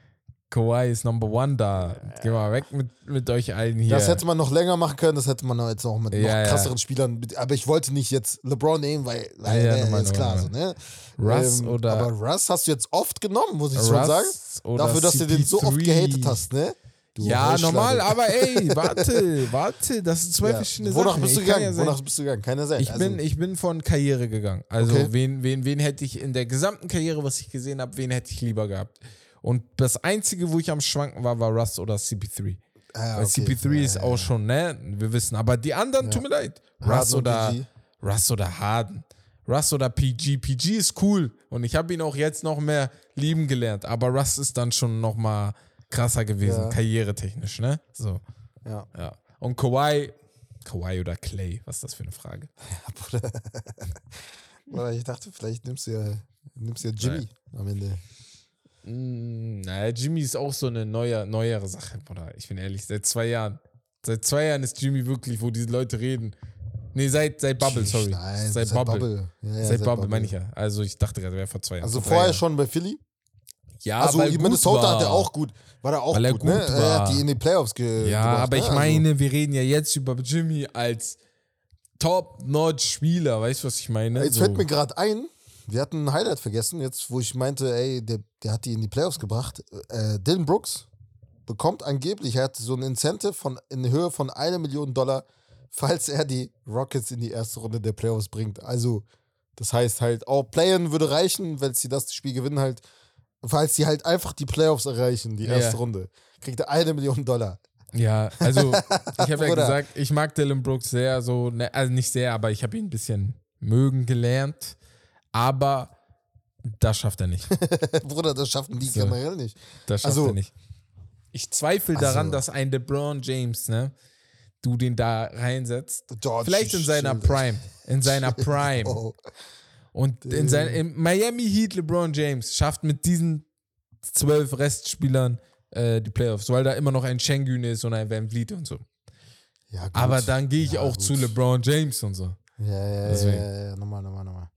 Kawhi ist Number One da. Geh mal weg mit, mit euch allen hier. Das hätte man noch länger machen können, das hätte man jetzt auch mit noch Ja, ja. krasseren Spielern. mit- Aber ich wollte nicht jetzt LeBron nehmen, weil, weil Ja, ja, ne, normal, ist klar so, ne? Russ Ähm, oder Aber Russ hast du jetzt oft genommen, muss ich schon sagen. Russ oder Dafür, dass du den so oft CP3. gehatet hast, ne? Du Ja, normal, aber ey, warte, warte, das sind zwei Ja. verschiedene Wonach Sachen. bist du gegangen? ja sagen- Wonach bist du gegangen? Keiner sagt. Ich bin, ich bin von Karriere gegangen. Also Okay. wen, wen, wen hätte ich in der gesamten Karriere, was ich gesehen habe, wen hätte ich lieber gehabt? Und das Einzige, wo ich am Schwanken war, war Russ oder CP3. ah, Weil okay. CP3 Ja, ist auch schon, ne? Wir wissen. Aber die anderen, tut mir leid. Russ oder, PG. Russ oder Harden. Russ oder PG. PG ist cool. Und ich habe ihn auch jetzt noch mehr lieben gelernt. Aber Russ ist dann schon noch mal krasser gewesen, Ja. karrieretechnisch, ne? So, Ja. ja. Und Kawhi, Kawhi oder Clay, was ist das für eine Frage? Oder ich dachte, vielleicht nimmst du ja, nimmst ja Jimmy am Ende. Mm, naja, Jimmy ist auch so eine neue, neuere Sache, Bruder. Ich bin ehrlich, seit zwei Jahren. Seit zwei Jahren ist Jimmy wirklich, wo diese Leute reden. Nee, seit, seit Bubble, sorry. Nein, seit, Bubble. Ja, ja, seit Bubble, meine ich ja. Also ich dachte gerade, er wäre vor zwei Jahren. Also vorher Jahren. schon bei Philly. Ja, Also weil in gut Minnesota war. hat er auch gut, war er auch Weil er gut, ne? gut Er hat war. die in die Playoffs ge Ja, gebracht, aber ne? ich Also- meine, wir reden ja jetzt über Jimmy als Top-Notch-Spieler. Weißt du, was ich meine? Jetzt So. fällt mir gerade ein, wir hatten ein Highlight vergessen, jetzt wo ich meinte, ey, der, der hat die in die Playoffs gebracht. Äh, Dylan Brooks bekommt angeblich, er hat so ein Incentive von, in Höhe von einer Million Dollar, falls er die Rockets in die erste Runde der Playoffs bringt. Also, das heißt halt, auch Playen würde reichen, wenn sie das Spiel gewinnen halt, falls sie halt einfach die Playoffs erreichen, die Ja. erste Runde, kriegt er eine Million Dollar. Ja, also ich habe ja gesagt, ich mag Dylan Brooks sehr, so, ne, also nicht sehr, aber ich habe ihn ein bisschen mögen gelernt. Aber das schafft er nicht. Bruder, das schaffen die So. generell nicht. Das schafft Also- er nicht. Ich zweifle daran, Also- dass ein LeBron James, ne, du den da reinsetzt. George, Vielleicht in seiner. Prime. In seiner Prime. Oh. Und in, sein, in Miami Heat LeBron James schafft mit diesen zwölf Restspielern äh, die Playoffs, weil da immer noch ein Schengen ist und ein Van Vliet und so. Ja, gut. Aber dann gehe ich Ja, auch gut. zu LeBron James und so. Ja, ja, Deswegen. ja, ja, ja, nochmal, nochmal, nochmal.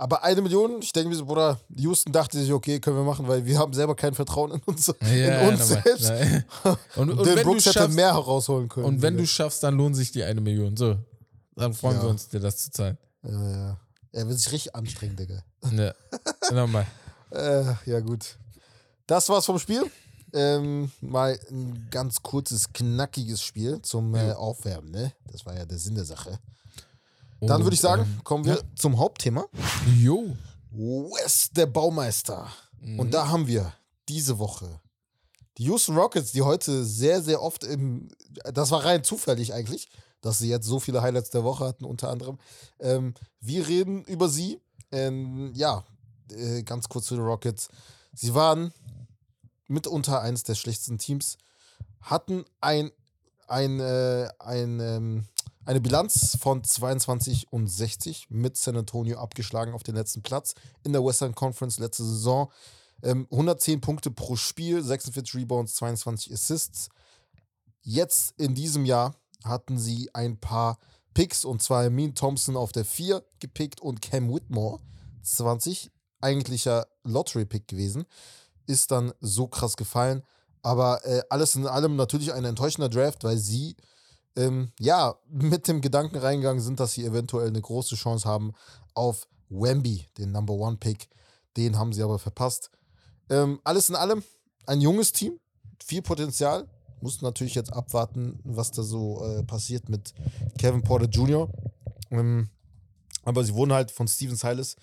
Aber eine Million, ich denke mir so, Bruder, Houston dachte sich, okay, können wir machen, weil wir haben selber kein Vertrauen in uns, in uns nochmal. selbst. Nein. Und, und, Und wenn du Brooks hätte schaffst, mehr herausholen können. und wenn du Digga. schaffst, dann lohnt sich die eine Million. So, dann freuen Ja. wir uns, dir das zu zahlen. Ja, ja. Er wird sich richtig anstrengen, Digga. Ja. Nochmal. Äh, ja, gut. Das war's vom Spiel. Ähm, mal ein ganz kurzes, knackiges Spiel zum äh, Aufwärmen, ne? Das war ja der Sinn der Sache. Dann Und, würde ich sagen, ähm, kommen wir zum Hauptthema. Jo. Wes, der Baumeister. Mhm. Und da haben wir diese Woche die Houston Rockets, die heute sehr, sehr oft im. Das war rein zufällig eigentlich, dass sie jetzt so viele Highlights der Woche hatten, unter anderem. Ähm, wir reden über sie. Ähm, ja, äh, ganz kurz zu den Rockets. Sie waren mitunter eines der schlechtesten Teams, hatten ein, ein, äh, ein, ähm, eine Bilanz von 22 und 60 mit San Antonio abgeschlagen auf den letzten Platz in der Western Conference letzte Saison. Ähm, 110 Punkte pro Spiel, 46 Rebounds, 22 Assists. Jetzt in diesem Jahr hatten sie ein paar Picks und zwar Amin Thompson auf der 4 gepickt und Cam Whitmore 20, eigentlicher Lottery-Pick gewesen. Ist dann so krass gefallen. Aber äh, alles in allem natürlich ein enttäuschender Draft, weil sie ähm, ja mit dem Gedanken reingegangen sind, dass sie eventuell eine große Chance haben auf Wemby, den Number One Pick. Den haben sie aber verpasst. Ähm, alles in allem ein junges Team, viel Potenzial, Muss natürlich jetzt abwarten, was da so äh, passiert mit Kevin Porter Jr. Ähm, aber sie wurden halt von Steven Silas,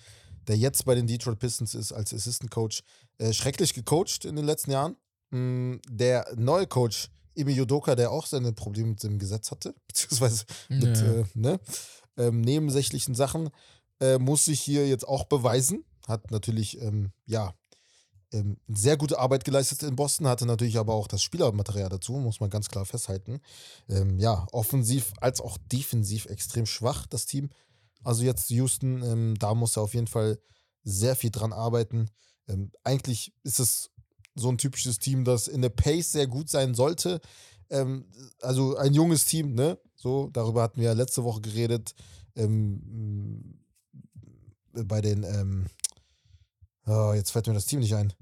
der jetzt bei den Detroit Pistons ist, als Assistant Coach, äh, schrecklich gecoacht in den letzten Jahren. Mm, der neue Coach, Imi Yudoka, der auch seine Probleme mit dem Gesetz hatte, beziehungsweise mit Ja. äh, ne, ähm, nebensächlichen Sachen, äh, muss sich hier jetzt auch beweisen. Hat natürlich, ähm, ja, ähm, sehr gute Arbeit geleistet in Boston, hatte natürlich aber auch das Spielermaterial dazu, muss man ganz klar festhalten. Ähm, ja, offensiv als auch defensiv extrem schwach, das Team. Also jetzt Houston, ähm, da muss er auf jeden Fall sehr viel dran arbeiten. Ähm, eigentlich ist es so ein typisches Team, das in der Pace sehr gut sein sollte. Ähm, also ein junges Team, ne? So, darüber hatten wir letzte Woche geredet. Ähm, bei den, oh, jetzt fällt mir das Team nicht ein.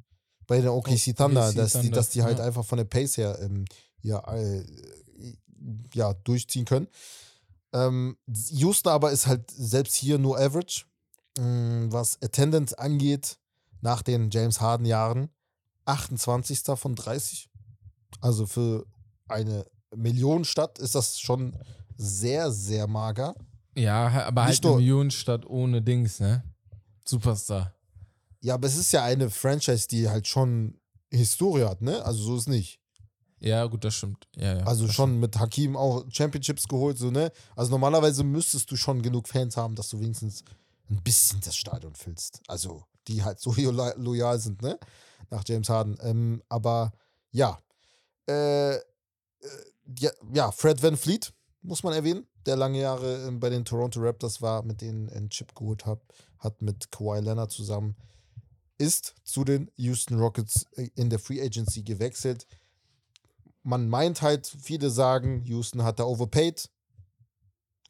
Bei den OKC Thunder, dass die, Thunder, dass die halt ja. einfach von der Pace her ähm, ja, äh, ja, durchziehen können. Ähm, Houston aber ist halt selbst hier nur Average, ähm, was Attendance angeht, nach den James Harden Jahren. 28. von 30. Also für eine Millionenstadt ist das schon sehr, sehr mager. Ja, aber halt Nicht eine nur- Millionenstadt ohne Dings, ne? Superstar. Ja, aber es ist ja eine Franchise, die halt schon Historie hat, ne? Also so ist nicht. Ja, gut, das stimmt. Ja, ja, Also das schon mit Hakim auch Championships geholt, so, ne? Also normalerweise müsstest du schon genug Fans haben, dass du wenigstens ein bisschen das Stadion füllst. Also, die halt so lo- loyal sind, ne? Nach James Harden. Ähm, aber ja. Äh, äh, ja. Ja, Fred Van Fleet, muss man erwähnen, der lange Jahre ähm, bei den Toronto Raptors war, mit denen ein Chip geholt hat, hat mit Kawhi Leonard zusammen, ist zu den Houston Rockets äh, in der Free Agency gewechselt man meint halt, viele sagen, Houston hat da overpaid.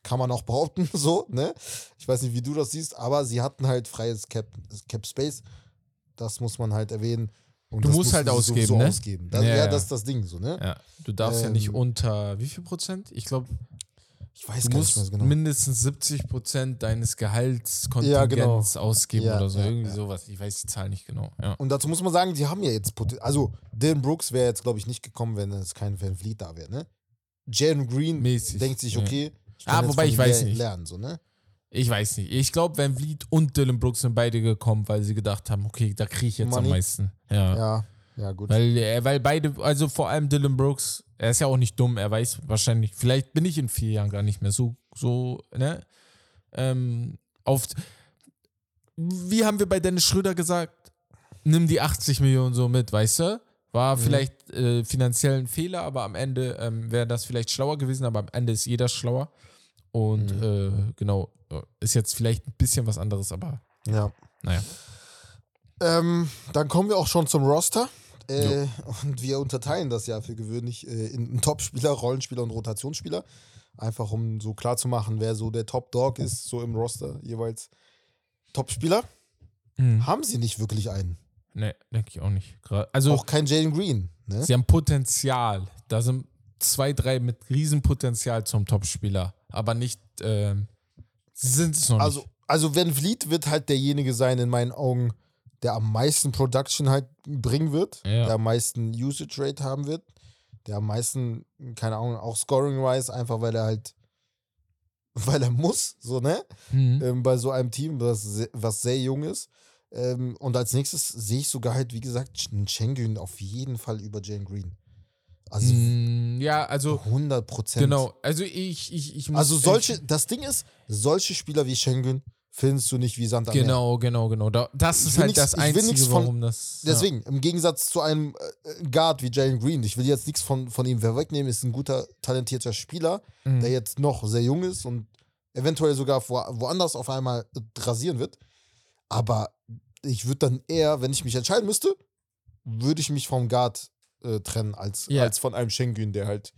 Kann man auch behaupten, so, ne? Ich weiß nicht, wie du das siehst, aber sie hatten halt freies Cap, Cap Space. Das muss man halt erwähnen. Und Du musst halt ausgeben, ne? ausgeben. Das, Ja, ja, das ist das Ding, so, ne? Ja, du darfst ja nicht Ähm, unter wie viel Prozent? Ich glaube, Ich weiß du gar musst genau. mindestens 70 Prozent deines Gehaltskontingents Ja, genau. ausgeben Ja, oder so. ja, Irgendwie sowas. Ich weiß die Zahl nicht genau. Und dazu muss man sagen, die haben ja jetzt Poten- Also, Dylan Brooks wäre jetzt, glaube ich, nicht gekommen, wenn es kein Van Vliet da wäre, ne? Jalen Green Mäßig, denkt sich, okay, ich Ah, wobei ich weiß nicht. lernen, so, ne? Ich weiß nicht. Ich glaube, Van Vliet und Dylan Brooks sind beide gekommen, weil sie gedacht haben, okay, da kriege ich jetzt Money. am meisten. Ja. Ja, ja, gut. Weil, äh, weil beide, also vor allem Dylan Brooks, er ist ja auch nicht dumm, er weiß wahrscheinlich, vielleicht bin ich in vier Jahren gar nicht mehr so, so, ne? Ähm, auf, wie haben wir bei Dennis Schröder gesagt, nimm die 80 Millionen so mit, weißt du? War Mhm. vielleicht äh, finanziell ein Fehler, aber am Ende ähm, wäre das vielleicht schlauer gewesen, aber am Ende ist jeder schlauer. Und Mhm. äh, genau, ist jetzt vielleicht ein bisschen was anderes, aber ja. naja. Ähm, dann kommen wir auch schon zum Roster. Äh, und wir unterteilen das ja für gewöhnlich äh, in Topspieler, Rollenspieler und Rotationsspieler. Einfach um so klar zu machen, wer so der Top-Dog ist, so im Roster jeweils. Topspieler Mhm. haben sie nicht wirklich einen. Ne, denke ich auch nicht. Also, Auch kein Jalen Green. Ne? Sie haben Potenzial. Da sind zwei, drei mit Riesenpotenzial zum Topspieler. Aber nicht, ähm, sie sind es noch Also, nicht. also Van Vliet wird halt derjenige sein, in meinen Augen, der am meisten Production halt bringen wird, Ja. der am meisten Usage Rate haben wird, der am meisten, keine Ahnung, auch Scoring-wise, einfach weil er halt, weil er muss, so, ne? Mhm. Ähm, bei so einem Team, was, was sehr jung ist. Ähm, und als nächstes sehe ich sogar halt, wie gesagt, einen Schengen auf jeden Fall über Jane Green. Also Mm, ja, also, 100 Prozent. genau. Also, ich, ich, ich muss. Also solche, das Ding ist, solche Spieler wie Schengen findest du nicht wie Sand am Meer. Genau, genau, genau. Da, das ist halt nix- das Einzige, von- warum das. Deswegen, im Gegensatz zu einem äh, Guard wie Jalen Green, ich will jetzt nichts von, von ihm wegnehmen, ist ein guter, talentierter Spieler, Ja. Mhm. der jetzt noch sehr jung ist und eventuell sogar wo, woanders auf einmal rasieren wird. Aber ich würde dann eher, wenn ich mich entscheiden müsste, würde ich mich vom Guard äh, trennen, als, Ja. als von einem Schengen, der halt,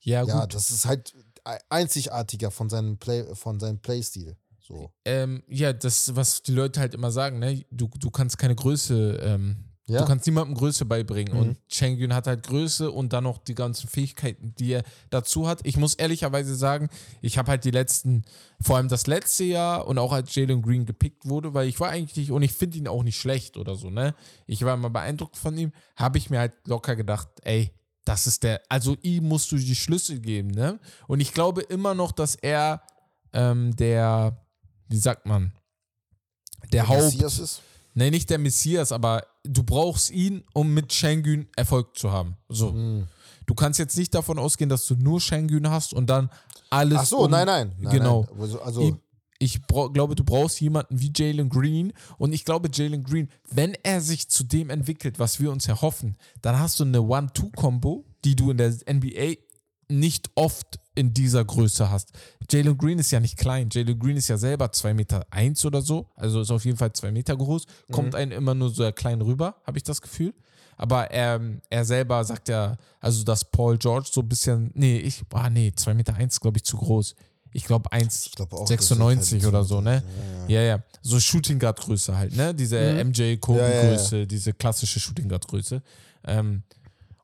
ja, ja, gut. das ist halt ei- einzigartiger von seinem Play, von seinem Playstil. So. Ähm, ja, das, was die Leute halt immer sagen, ne? Du, du kannst keine Größe, ähm, Ja. du kannst niemandem Größe beibringen. Mhm. Und Schengen hat halt Größe und dann noch die ganzen Fähigkeiten, die er dazu hat. Ich muss ehrlicherweise sagen, ich habe halt die letzten, vor allem das letzte Jahr und auch als Jalen Green gepickt wurde, weil ich war eigentlich, und ich finde ihn auch nicht schlecht oder so, ne? Ich war immer beeindruckt von ihm, habe ich mir halt locker gedacht, ey, Das ist der, also ihm musst du die Schlüssel geben, ne? Und ich glaube immer noch, dass er ähm, der, wie sagt man, der Haupt, Messias ist? nee, nicht der Messias, aber du brauchst ihn, um mit Schengen Erfolg zu haben. So. Hm. Du kannst jetzt nicht davon ausgehen, dass du nur Schengen hast und dann alles. Ach so, um- nein, nein. nein genau. Nein. Also, also Ich, ich glaube, du brauchst jemanden wie Jalen Green. Und ich glaube, Jalen Green, wenn er sich zu dem entwickelt, was wir uns erhoffen, dann hast du eine One-Two-Combo, die du in der NBA nicht oft in dieser Größe hast. Jalen Green ist ja nicht klein. Jalen Green ist ja selber 2 Meter eins oder so. Also ist auf jeden Fall 2 Meter groß. Kommt einem immer nur so klein rüber, habe ich das Gefühl. Aber er, er selber sagt ja, also dass Paul George so ein bisschen, nee, ich, ah nee, 2 Meter eins, glaube ich, zu groß. Ich glaube 1, ich glaube auch. dass er 96 kein- oder so, ne? Ja, ja. Ja, ja. So Shooting Guard Größe halt, ne? Diese MJ Kobe Ja, ja. Größe, diese klassische Shooting Guard Größe. Ähm,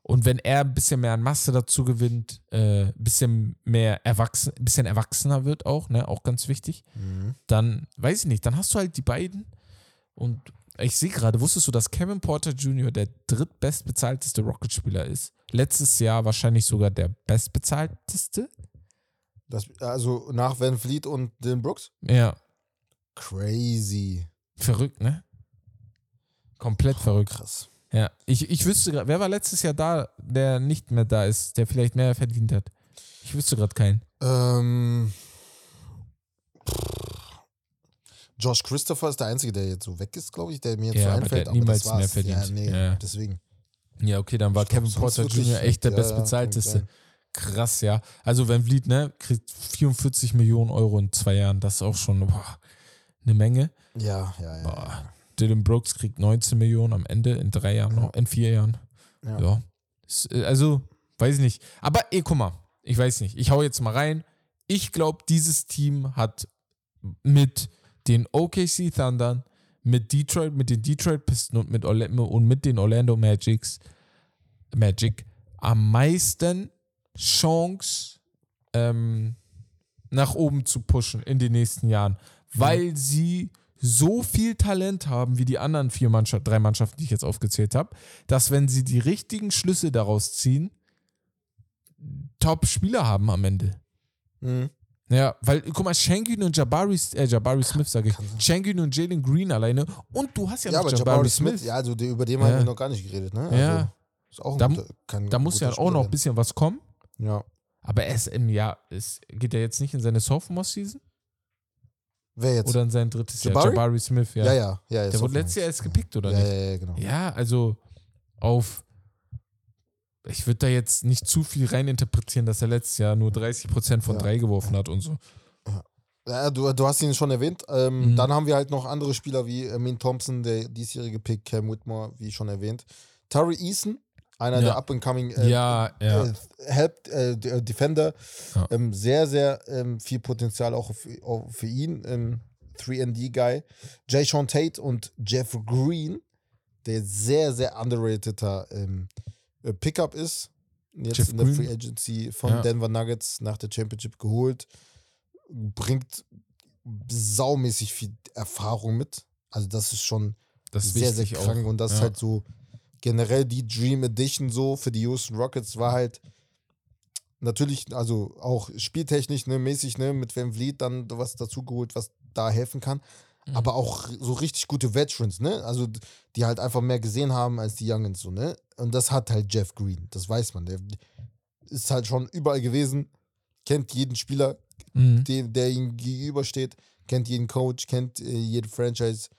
und wenn er ein bisschen mehr an Masse dazu gewinnt, äh, bisschen mehr erwachsen, bisschen erwachsener wird auch, ne? Auch ganz wichtig, Mhm. dann weiß ich nicht, dann hast du halt die beiden und ich sehe gerade, wusstest du, dass Kevin Porter Jr. der drittbestbezahlteste Rocket-Spieler ist? Letztes Jahr wahrscheinlich sogar der bestbezahlteste? Das, also nach Van Fleet und Dylan Brooks? Ja, Crazy. verrückt, ne? Komplett verrückt. Krass. Ja, ich, ich wüsste gerade, wer war letztes Jahr da, der nicht mehr da ist, der vielleicht mehr verdient hat? Ich wüsste gerade keinen. Ähm, Josh Christopher ist der Einzige, der jetzt so weg ist, glaube ich, der mir jetzt Ja, so aber einfällt. der hat niemals war's. mehr verdient. Ja, nee, Ja. deswegen. Ja, okay, dann war glaub, Kevin Porter Jr. echt der. Ja, bestbezahlteste. Krass, ja. Also Van Vliet, ne, kriegt 44 Millionen Euro in zwei Jahren. Das ist auch schon boah, eine Menge. Ja, ja, ja. Boah. Dylan Brooks kriegt 19 Millionen am Ende in drei Jahren noch, in vier Jahren. Ja. Ja. Äh, Also, weiß ich nicht. Aber ey, guck mal, ich weiß nicht. Ich hau jetzt mal rein. Ich glaube, dieses Team hat mit den OKC Thundern, mit Detroit, mit den Detroit Pistons und mit, Orla- und mit den Orlando Magics, Magic am meisten Chance, ähm, nach oben zu pushen in den nächsten Jahren, weil sie so viel Talent haben wie die anderen vier Mannschaften, drei Mannschaften, die ich jetzt aufgezählt habe, dass wenn sie die richtigen Schlüsse daraus ziehen, Top-Spieler haben am Ende. Mhm. Ja, weil, guck mal, Schengen und Jabari, äh, Jabari Smith, sage ich. Schengen und Jalen Green alleine. Und du hast ja, Ja, noch aber Jabari, Jabari Smith. Smith, ja, also über den Ja. haben wir noch gar nicht geredet, ne? Also, Ja. Ist auch Da- guter, Da muss ja auch noch ein bisschen was kommen. Ja. Aber er im Jahr, ist, geht er jetzt nicht in seine Sophomore-Season? Wer jetzt? Oder in sein drittes Jabari? Jahr? Jabari Smith, ja. ja, ja, ja. Der wurde letztes Jahr erst gepickt, oder ja, nicht? Ja, ja, genau. Ja, also auf. Ich würde da jetzt nicht zu viel reininterpretieren, dass er letztes Jahr nur 30% von Ja. drei geworfen hat und so. Ja, du, du hast ihn schon erwähnt. Ähm, Mhm. Dann haben wir halt noch andere Spieler wie Amin Thompson, der diesjährige Pick, Cam Whitmore, wie schon erwähnt. Tari Eason, einer Ja. der up-and-coming äh, ja, ja. äh, Help, äh, äh, Defender. Ähm, sehr, sehr ähm, viel Potenzial auch für, auch für ihn. Ähm, 3D-Guy. Jay Sean Tate und Jeff Green, der sehr, sehr underrateder ähm, äh, Pickup ist. Jetzt Jeff in der Green? Free Agency von. Denver Nuggets nach der Championship geholt. Bringt saumäßig viel Erfahrung mit. Also, das ist schon Das ist sehr, sehr krank. auch. Und das ist halt so generell die Dream Edition so für die Houston Rockets war halt natürlich, also auch spieltechnisch, ne, mäßig, ne, mit Van Vliet dann was dazugeholt, was da helfen kann. Mhm. Aber auch so richtig gute Veterans, ne? Also die halt einfach mehr gesehen haben als die Youngins, so, ne? Und das hat halt Jeff Green, das weiß man. Der ist halt schon überall gewesen, kennt jeden Spieler, Mhm. der, der ihm gegenübersteht, kennt jeden Coach, kennt äh, jede Franchise.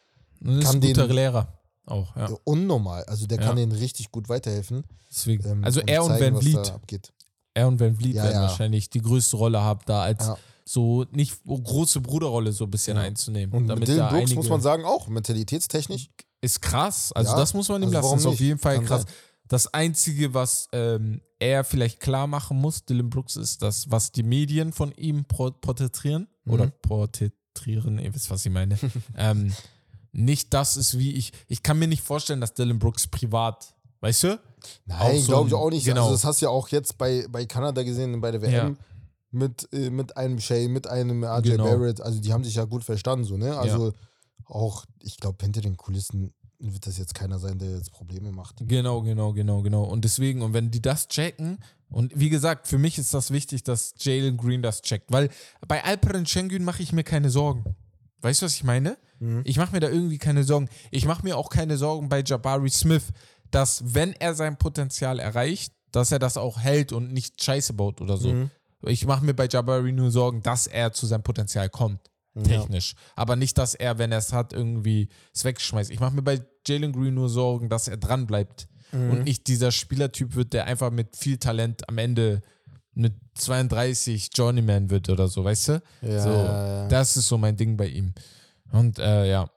Und ist kann ein guter den- Lehrer auch, ja. Unnormal. Also der Ja. kann denen richtig gut weiterhelfen. Deswegen. ähm, also er und zeigen, Van Vliet, er und Van Vliet Ja, werden wahrscheinlich die größte Rolle haben, da als so nicht große Bruderrolle so ein bisschen einzunehmen. Und damit mit Dylan Brooks muss man sagen, auch mentalitätstechnisch. ist krass. Also das muss man ihm also lassen. Ist auf jeden Fall Kann krass. sein. Das Einzige, was ähm, er vielleicht klar machen muss, Dylan Brooks, ist das, was die Medien von ihm porträtieren Mhm. oder porträtieren, ihr wisst, was ich meine. ähm, nicht das ist wie ich. Ich kann mir nicht vorstellen, dass Dylan Brooks privat, weißt du? Nein, so glaube ich auch nicht. genau. Also das hast du ja auch jetzt bei, bei Kanada gesehen, bei der WM. Mit, äh, mit einem Shay, mit einem RJ Genau. Barrett. Also die haben sich ja gut verstanden, so, ne? Also auch, ich glaube, hinter den Kulissen wird das jetzt keiner sein, der jetzt Probleme macht. Genau, genau, genau, genau. Und deswegen, und wenn die das checken, und wie gesagt, für mich ist das wichtig, dass Jalen Green das checkt, weil bei Alperen Schengen mache ich mir keine Sorgen. Weißt du, was ich meine? Ich mache mir da irgendwie keine Sorgen. Ich mache mir auch keine Sorgen bei Jabari Smith, dass wenn er sein Potenzial erreicht, dass er das auch hält und nicht Scheiße baut oder so. Mhm. Ich mache mir bei Jabari nur Sorgen, dass er zu seinem Potenzial kommt. Technisch. Aber nicht, dass er, wenn er es hat, irgendwie es wegschmeißt. Ich mache mir bei Jalen Green nur Sorgen, dass er dran bleibt. Mhm. Und nicht dieser Spielertyp wird, der einfach mit viel Talent am Ende mit 32 Journeyman wird oder so, weißt du? Ja, so, ja. Das ist so mein Ding bei ihm. Und äh, ja,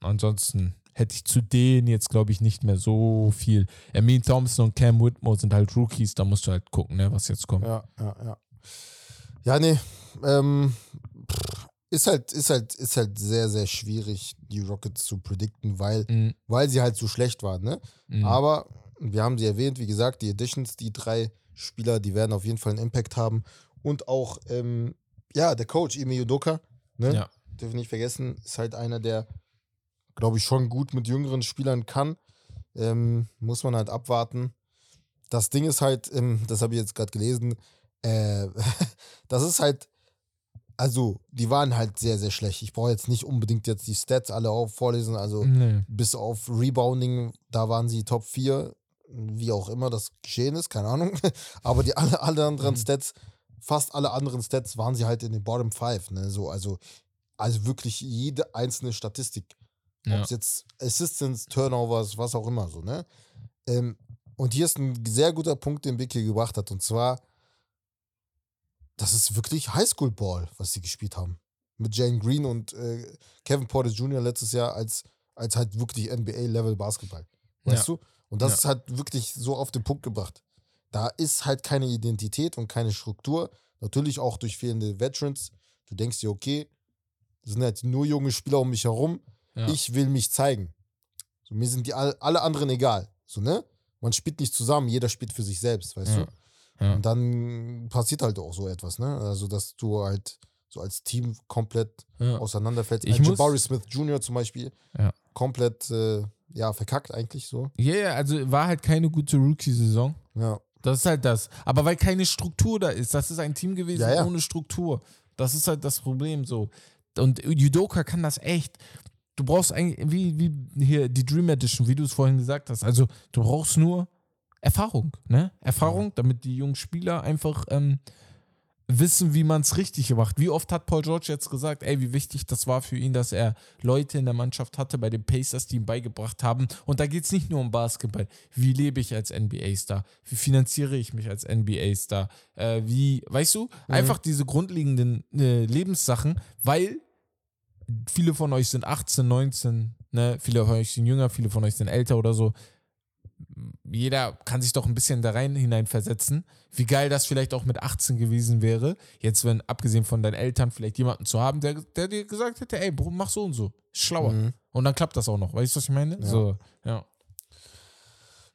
ansonsten hätte ich zu denen jetzt, glaube ich, nicht mehr so viel. Amin Thompson und Cam Whitmore sind halt Rookies, da musst du halt gucken, ne, was jetzt kommt. Ja, ja, ja. Ja, nee. Ähm, ist halt, ist halt, ist halt sehr, sehr schwierig, die Rockets zu predikten, weil, Mhm. weil sie halt so schlecht waren, ne? Mhm. Aber wir haben sie erwähnt, wie gesagt, die Editions, die drei Spieler, die werden auf jeden Fall einen Impact haben. Und auch, ähm, ja, der Coach, Ime Udoka, ne? Ja. Dürfen wir nicht vergessen, ist halt einer, der, glaube ich, schon gut mit jüngeren Spielern kann. Ähm, muss man halt abwarten. Das Ding ist halt, ähm, das habe ich jetzt gerade gelesen, äh, das ist halt, also, die waren halt sehr, sehr schlecht. Ich brauche jetzt nicht unbedingt jetzt die Stats alle auf vorlesen, also Nee. bis auf Rebounding, da waren sie Top 4, wie auch immer das geschehen ist, keine Ahnung. Aber die alle, alle anderen Mhm. Stats, fast alle anderen Stats waren sie halt in den Bottom 5, ne? So, also, also wirklich jede einzelne Statistik. Ja. Ob es jetzt Assistance, Turnovers, was auch immer so, ne? Ähm, und hier ist ein sehr guter Punkt, den Vicky gebracht hat, und zwar, das ist wirklich Highschool-Ball, was sie gespielt haben. Mit Jane Green und äh, Kevin Porter Jr. letztes Jahr als, als halt wirklich NBA-Level Basketball. Weißt du? Und das Ja. ist halt wirklich so auf den Punkt gebracht. Da ist halt keine Identität und keine Struktur. Natürlich auch durch fehlende Veterans. Du denkst dir, okay, sind halt nur junge Spieler um mich herum. Ja. Ich will mich zeigen. So, mir sind die all, alle anderen egal. So, ne? Man spielt nicht zusammen, jeder spielt für sich selbst, weißt Ja. du? Ja. Und dann passiert halt auch so etwas, ne? Also, dass du halt so als Team komplett auseinanderfällst. Ich Ein muss- Jabari Smith Jr. zum Beispiel, Ja. Komplett, äh, ja, verkackt eigentlich so. Ja, ja, also war halt keine gute Rookie-Saison. Ja. Das ist halt das. Aber weil keine Struktur da ist. Das ist ein Team gewesen Ja, ja. ohne Struktur. Das ist halt das Problem so. Und Judoka kann das echt. Du brauchst eigentlich, wie, wie hier die Dream Edition, wie du es vorhin gesagt hast. Also du brauchst nur Erfahrung, ne? Erfahrung, damit die jungen Spieler einfach ähm, wissen, wie man es richtig macht. Wie oft hat Paul George jetzt gesagt, ey, wie wichtig das war für ihn, dass er Leute in der Mannschaft hatte bei den Pacers, die ihm beigebracht haben. Und da geht es nicht nur um Basketball. Wie lebe ich als NBA-Star? Wie finanziere ich mich als NBA-Star? Äh, wie, weißt du, einfach diese grundlegenden äh, Lebenssachen, weil viele von euch sind 18, 19, ne? viele von euch sind jünger, viele von euch sind älter oder so jeder kann sich doch ein bisschen da rein hineinversetzen, wie geil das vielleicht auch mit 18 gewesen wäre. Jetzt, wenn, abgesehen von deinen Eltern, vielleicht jemanden zu haben, der, der dir gesagt hätte, ey, Bro, mach so und so. Ist schlauer. Mhm. Und dann klappt das auch noch. Weißt du, was ich meine? Ja. So, ja.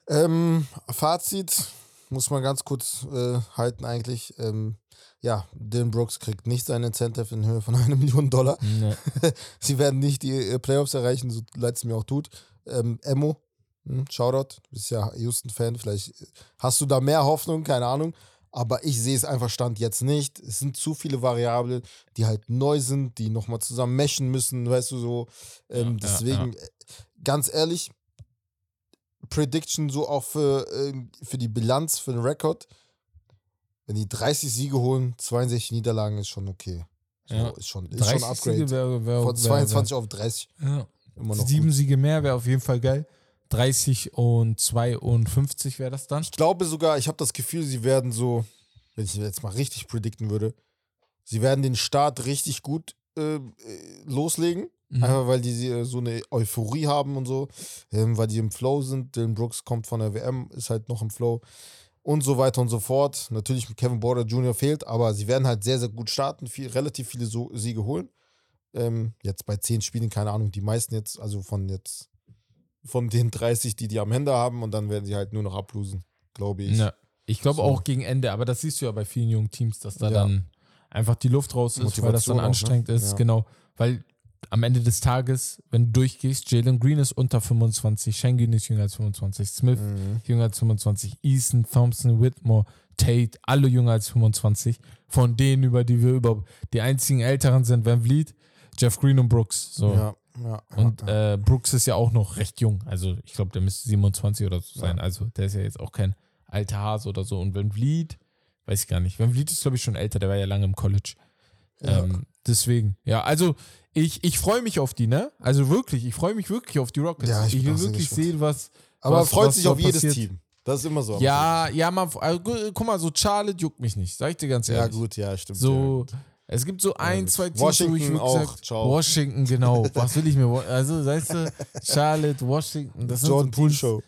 Ähm, Fazit muss man ganz kurz äh, halten eigentlich. Ähm, ja, Dylan Brooks kriegt nicht sein Incentive in Höhe von einer Million Dollar. Ne. Sie werden nicht die äh, Playoffs erreichen, so leid es mir auch tut. Ähm, Emo, hm, Shoutout, du bist ja Houston-Fan, vielleicht hast du da mehr Hoffnung, keine Ahnung. Aber ich sehe es einfach Stand jetzt nicht. Es sind zu viele Variablen, die halt neu sind, die nochmal zusammen meshen müssen, weißt du so. Ähm, Ja, ja, deswegen, äh, ganz ehrlich, Prediction so auch für, ähm, für die Bilanz, für den Rekord. Wenn die 30 Siege holen, 62 Niederlagen ist schon okay. So, Ja. Ist schon, ist schon ein 30 Upgrade. Wäre wär, Von wär, 22 auf 30. Wär, ja. Immer noch Sieben gut. Siege mehr wäre auf jeden Fall geil. 30 und 52 wäre das dann. Ich glaube sogar, ich habe das Gefühl, sie werden so, wenn ich jetzt mal richtig predikten würde, sie werden den Start richtig gut äh, äh, loslegen. Mhm. Einfach weil die äh, so eine Euphorie haben und so, ähm, weil die im Flow sind. Dylan Brooks kommt von der WM, ist halt noch im Flow und so weiter und so fort. Natürlich Kevin Porter Jr. fehlt, aber sie werden halt sehr, sehr gut starten, viel, relativ viele so Siege holen. Ähm, jetzt bei 10 Spielen, keine Ahnung, die meisten jetzt, also von jetzt, von den 30, die die am Ende haben und dann werden sie halt nur noch ablosen, glaube ich. Ja. Ich glaube So. auch gegen Ende, aber das siehst du ja bei vielen jungen Teams, dass da Ja. dann einfach die Luft raus ist, weil das Motivation dann auch, ne? anstrengend ist. Ja. Genau. Weil am Ende des Tages, wenn du durchgehst, Jalen Green ist unter 25, Schengen ist jünger als 25, Smith Mhm. jünger als 25, Eason, Thompson, Whitmore, Tate, alle jünger als 25. Von denen, über die wir über die einzigen Älteren sind, Van Vliet, Jeff Green und Brooks. So. Ja, ja, Und ja. äh, Brooks ist ja auch noch recht jung. Also ich glaube, der müsste 27 oder so sein. Also der ist ja jetzt auch kein alter Hase oder so. Und Van Vliet, weiß ich gar nicht. Van Vliet ist, glaube ich, schon älter. Der war ja lange im College. Ja. Ähm, deswegen, ja, also ich, ich freue mich auf die, ne? Also wirklich, ich freue mich wirklich auf die Rockets. Ja, ich ich will wirklich sehen, was. Aber man was, freut was sich auf jedes passiert. Team. Das ist immer so. Ja, ja, man, also, gu- guck mal, so Charlotte juckt mich nicht, sag ich dir ganz ja, ehrlich. gut, ja, stimmt. So, es gibt so ein, zwei Teams, Washington wo ich wirklich auch, sag, ciao. Washington, genau. Was will ich mir, also, weißt du, Charlotte, Washington, das sind so Teams, Show.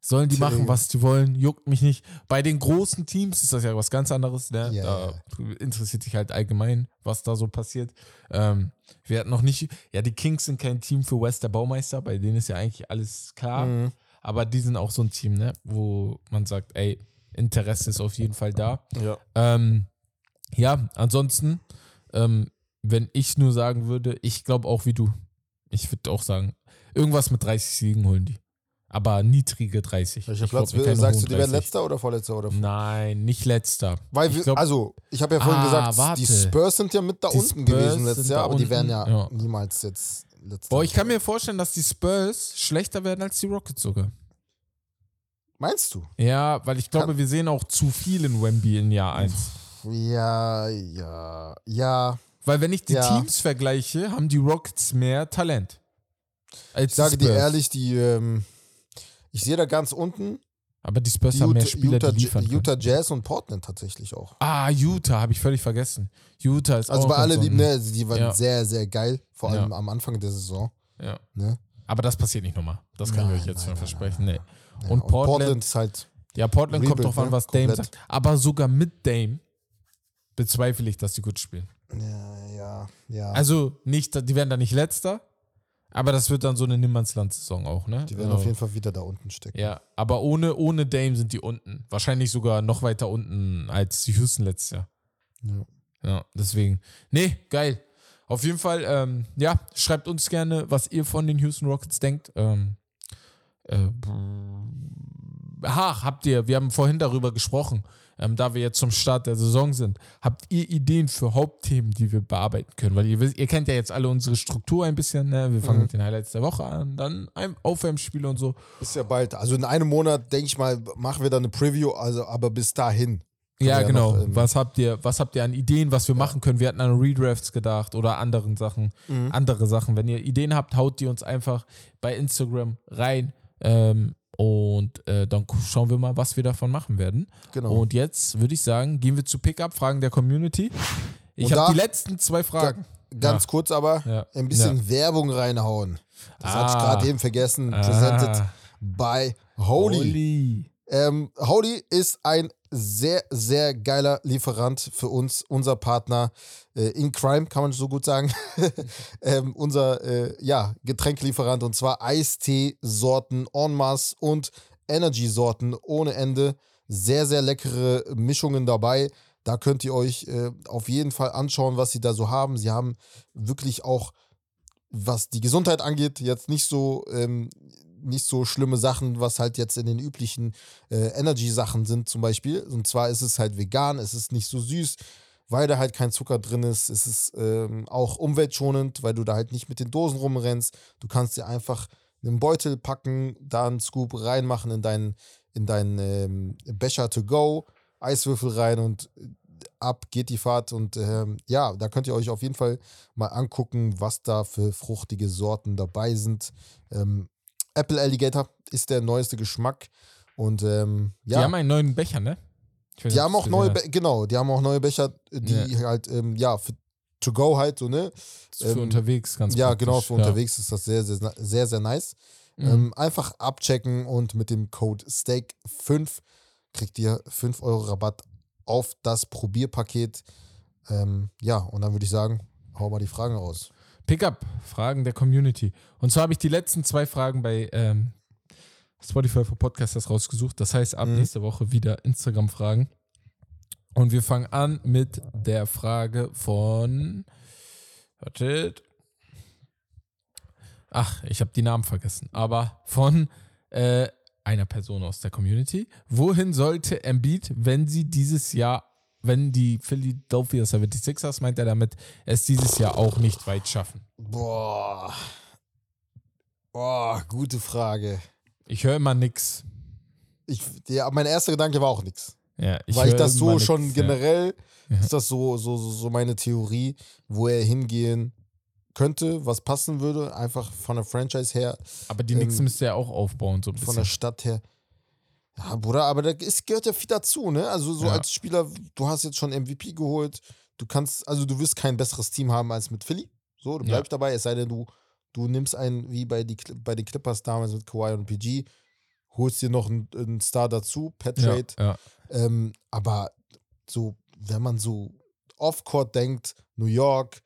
sollen die machen, was die wollen, juckt mich nicht. Bei den großen Teams ist das ja was ganz anderes, ne? Ja, da interessiert sich halt allgemein, was da so passiert. Ähm, wir hatten noch nicht, ja, die Kings sind kein Team für West der Baumeister, bei denen ist ja eigentlich alles klar. Mhm. Aber die sind auch so ein Team, ne? Wo man sagt, ey, Interesse ist auf jeden Fall da. Ja. Ähm, ja, ansonsten, ähm, wenn ich nur sagen würde, ich glaube auch wie du. Ich würde auch sagen, irgendwas mit 30 Siegen holen die. Aber niedrige 30. Welcher glaub, Platz keine will, sagst du, die werden 30. letzter oder vorletzter oder Nein, nicht letzter. Weil Ich glaub- also, ich habe ja vorhin Ah, gesagt, warte. die Spurs sind ja mit da Die unten Spurs gewesen letztes Jahr, aber die unten, werden ja, ja. niemals jetzt letzter. Boah, ich kann mir vorstellen, dass die Spurs schlechter werden als die Rockets sogar. Meinst du? Ja, weil ich glaube, wir sehen auch zu viel in Wemby in Jahr 1. Ja, ja, ja. Weil wenn ich die Ja. Teams vergleiche, haben die Rockets mehr Talent. Ich sage die dir ehrlich, die, ähm, ich sehe da ganz unten Aber die Spurs die haben mehr Utah, Spieler, Utah, die liefern können. Utah Jazz und Portland tatsächlich auch. Ah, Utah, habe ich völlig vergessen. Utah ist Also auch bei alle so lieben, ne, also die waren Ja. sehr, sehr geil, vor allem Ja. am Anfang der Saison. Ja. Ne? Aber das passiert nicht nochmal. Das kann ich Nein, euch jetzt nein, schon nein, versprechen. Nee. Ja, Und Portland- ist halt, Ja, Portland kommt Rebuild, drauf an, ne? was Dame Komplett. sagt. Aber sogar mit Dame bezweifle ich, dass die gut spielen. ja, ja, ja. Also nicht, die werden da nicht letzter, aber das wird dann so eine Nimmernsland-Saison auch, ne? die werden Also, auf jeden Fall wieder da unten stecken. Ja, aber ohne, ohne Dame sind die unten. Wahrscheinlich sogar noch weiter unten als die Houston letztes Jahr. Ja. Ja, deswegen. Nee, geil. Auf jeden Fall, ähm, ja, schreibt uns gerne, was ihr von den Houston Rockets denkt. Ähm, äh, ach, habt ihr, wir haben vorhin darüber gesprochen, ähm, da wir jetzt zum Start der Saison sind. Habt ihr Ideen für Hauptthemen, die wir bearbeiten können? Weil ihr, wisst, ihr kennt ja jetzt alle unsere Struktur ein bisschen. Ne? Wir fangen Mhm. mit den Highlights der Woche an, dann ein Aufwärmspiel und so. Ist ja bald. Also in einem Monat, denke ich mal, machen wir dann eine Preview, also aber bis dahin. Ja, ja genau. noch, ähm, was habt ihr, was habt ihr an Ideen, was wir machen können? Wir hatten an Redrafts gedacht oder anderen Sachen, Mhm. andere Sachen. Wenn ihr Ideen habt, haut die uns einfach bei Instagram rein. Ähm, und äh, dann schauen wir mal, was wir davon machen werden. Genau. Und jetzt würde ich sagen, gehen wir zu Pickup-Fragen der Community. Ich habe die letzten zwei Fragen. Ganz Ja. kurz aber Ja. ein bisschen Werbung reinhauen. Das hatte ich Ah. gerade eben vergessen. Presented Ah, by Holy. Holy. Ähm, Holy ist ein sehr, sehr geiler Lieferant für uns, unser Partner äh, in Crime, kann man so gut sagen. ähm, unser äh, ja, Getränkelieferant und zwar Eistee-Sorten en masse und Energy-Sorten ohne Ende. Sehr, sehr leckere Mischungen dabei. Da könnt ihr euch äh, auf jeden Fall anschauen, was sie da so haben. Sie haben wirklich auch, was die Gesundheit angeht, jetzt nicht so, ähm, nicht so schlimme Sachen, was halt jetzt in den üblichen äh, Energy-Sachen sind zum Beispiel. Und zwar ist es halt vegan, es ist nicht so süß, weil da halt kein Zucker drin ist. Es ist ähm, auch umweltschonend, weil du da halt nicht mit den Dosen rumrennst. Du kannst dir einfach einen Beutel packen, da einen Scoop reinmachen in deinen, in deinen ähm, Becher to go, Eiswürfel rein und äh, ab geht die Fahrt. Und ähm, ja, da könnt ihr euch auf jeden Fall mal angucken, was da für fruchtige Sorten dabei sind. Ähm, Apple Alligator ist der neueste Geschmack. Und ähm, Die ja, haben einen neuen Becher, ne? Weiß die haben auch neue, Be genau, die haben auch neue Becher, die halt, ähm, ja, für to go halt so, ne? Für ähm, unterwegs ganz ja, genau, für Ja. unterwegs ist das sehr, sehr, sehr, sehr nice. Mhm. Ähm, einfach abchecken und mit dem Code STEAK5 kriegt ihr 5 Euro Rabatt auf das Probierpaket. Ähm, ja, und dann würde ich sagen, hau mal die Fragen raus. Pickup, Fragen der Community. Und zwar habe ich die letzten zwei Fragen bei ähm, Spotify für Podcasters rausgesucht. Das heißt, ab Mhm. nächste Woche wieder Instagram-Fragen. Und wir fangen an mit der Frage von. Wartet. ach, ich habe die Namen vergessen, aber von äh, einer Person aus der Community. Wohin sollte Embiid, wenn sie dieses Jahr, wenn die Philadelphia 76ers, meint er damit, es dieses Jahr auch nicht weit schaffen? Boah. Boah, gute Frage. Ich höre immer nix. Ich, ja, mein erster Gedanke war auch nix. Ja, Weil ich das so schon nix, ja. generell, Ja. ist das so, so, so meine Theorie, wo er hingehen könnte, was passen würde, einfach von der Franchise her, Aber die ähm, müsste er auch aufbauen, so ein von der bisschen. Stadt her. Ja, Bruder, aber da ist, gehört ja viel dazu, ne? Also so Ja. als Spieler, du hast jetzt schon MVP geholt, du kannst, also du wirst kein besseres Team haben als mit Philly. So, du Ja. bleibst dabei, es sei denn, du, du nimmst einen, wie bei, die, bei den Clippers damals mit Kawhi und PG, holst dir noch einen, einen Star dazu, per Ja, Trade. ja. Ähm, aber so, wenn man so off-court denkt, New York,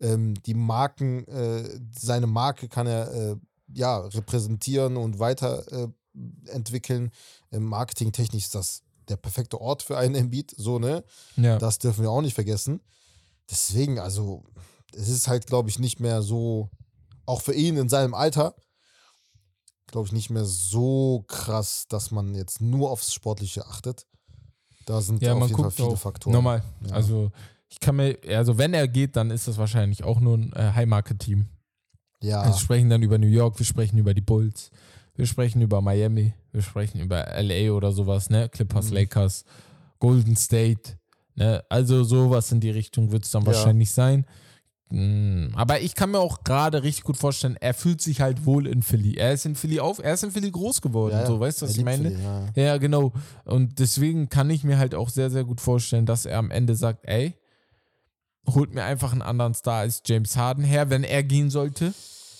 ähm, die Marken, äh, seine Marke kann er äh, ja repräsentieren und weiterentwickeln. Äh, entwickeln. marketingtechnisch ist das der perfekte Ort für einen Embiid, so, ne? ja. Das dürfen wir auch nicht vergessen. Deswegen, also, es ist halt, glaube ich, nicht mehr so, auch für ihn in seinem Alter, glaube ich, nicht mehr so krass, dass man jetzt nur aufs Sportliche achtet. Da sind Ja, auf man jeden Fall guckt viele auch Faktoren. Normal. Ja. Also, ich kann mir, also wenn er geht, dann ist das wahrscheinlich auch nur ein äh, High-Market-Team. Ja, Wir sprechen dann über New York, wir sprechen über die Bulls, wir sprechen über Miami, wir sprechen über LA oder sowas, ne? Clippers, Mhm. Lakers, Golden State, ne? Also sowas in die Richtung wird es dann Ja. wahrscheinlich sein. Mm, Aber ich kann mir auch gerade richtig gut vorstellen, er fühlt sich halt wohl in Philly. Er ist in Philly auf, er ist in Philly groß geworden, ja, so weißt du, was ich meine? Philly, ja. Ja, genau. Und deswegen kann ich mir halt auch sehr, sehr gut vorstellen, dass er am Ende sagt, ey, holt mir einfach einen anderen Star als James Harden her, wenn er gehen sollte.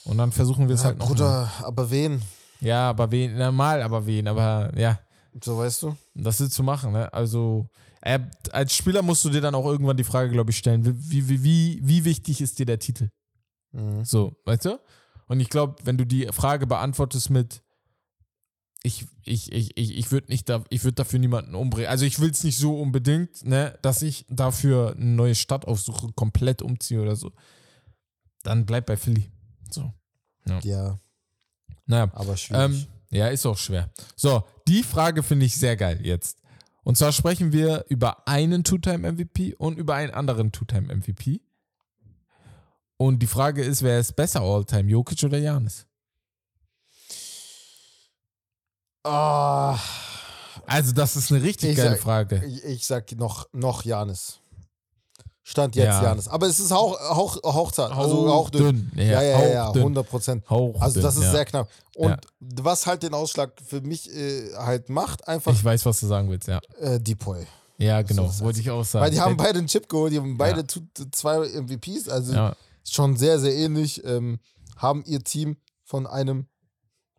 Und dann versuchen wir es Ja, halt noch. mal. Bruder, aber wen? Ja, aber wen, normal, aber wen, aber ja, So weißt du? das ist zu machen, ne? Also, äh, als Spieler musst du dir dann auch irgendwann die Frage, glaube ich, stellen, wie, wie, wie, wie wichtig ist dir der Titel? Mhm. So, weißt du? Und ich glaube, wenn du die Frage beantwortest mit ich, ich, ich, ich, ich würde nicht da, ich würde dafür niemanden umbringen. Also ich will es nicht so unbedingt, ne, dass ich dafür eine neue Stadt aufsuche, komplett umziehe oder so. Dann bleib bei Philly. So. Ja, Naja. aber schwierig. Ähm, ja, ist auch schwer. So, die Frage finde ich sehr geil jetzt. Und zwar sprechen wir über einen Two-Time-MVP und über einen anderen Two-Time-MVP. Und die Frage ist, wer ist besser All-Time, Jokic oder Janis? Ah, Also, das ist eine richtig Ich geile sag- Frage. ich, ich sag noch, noch Janis. Stand jetzt Ja. Janis. Aber es ist hauch, hauch, hauchzart, also hauchdünn. Ja, Ja, ja, ja, ja, hauchdünn. 100 Prozent. Also das ist ja. sehr knapp. Und Ja. was halt den Ausschlag für mich äh, halt macht, einfach Ich weiß, was du sagen willst, ja. äh, Depoy. Ja, genau, das wollte ich auch sagen. Weil die haben beide einen Chip geholt, die haben beide zwei MVPs, also schon sehr, sehr ähnlich. Ähm, haben ihr Team von einem,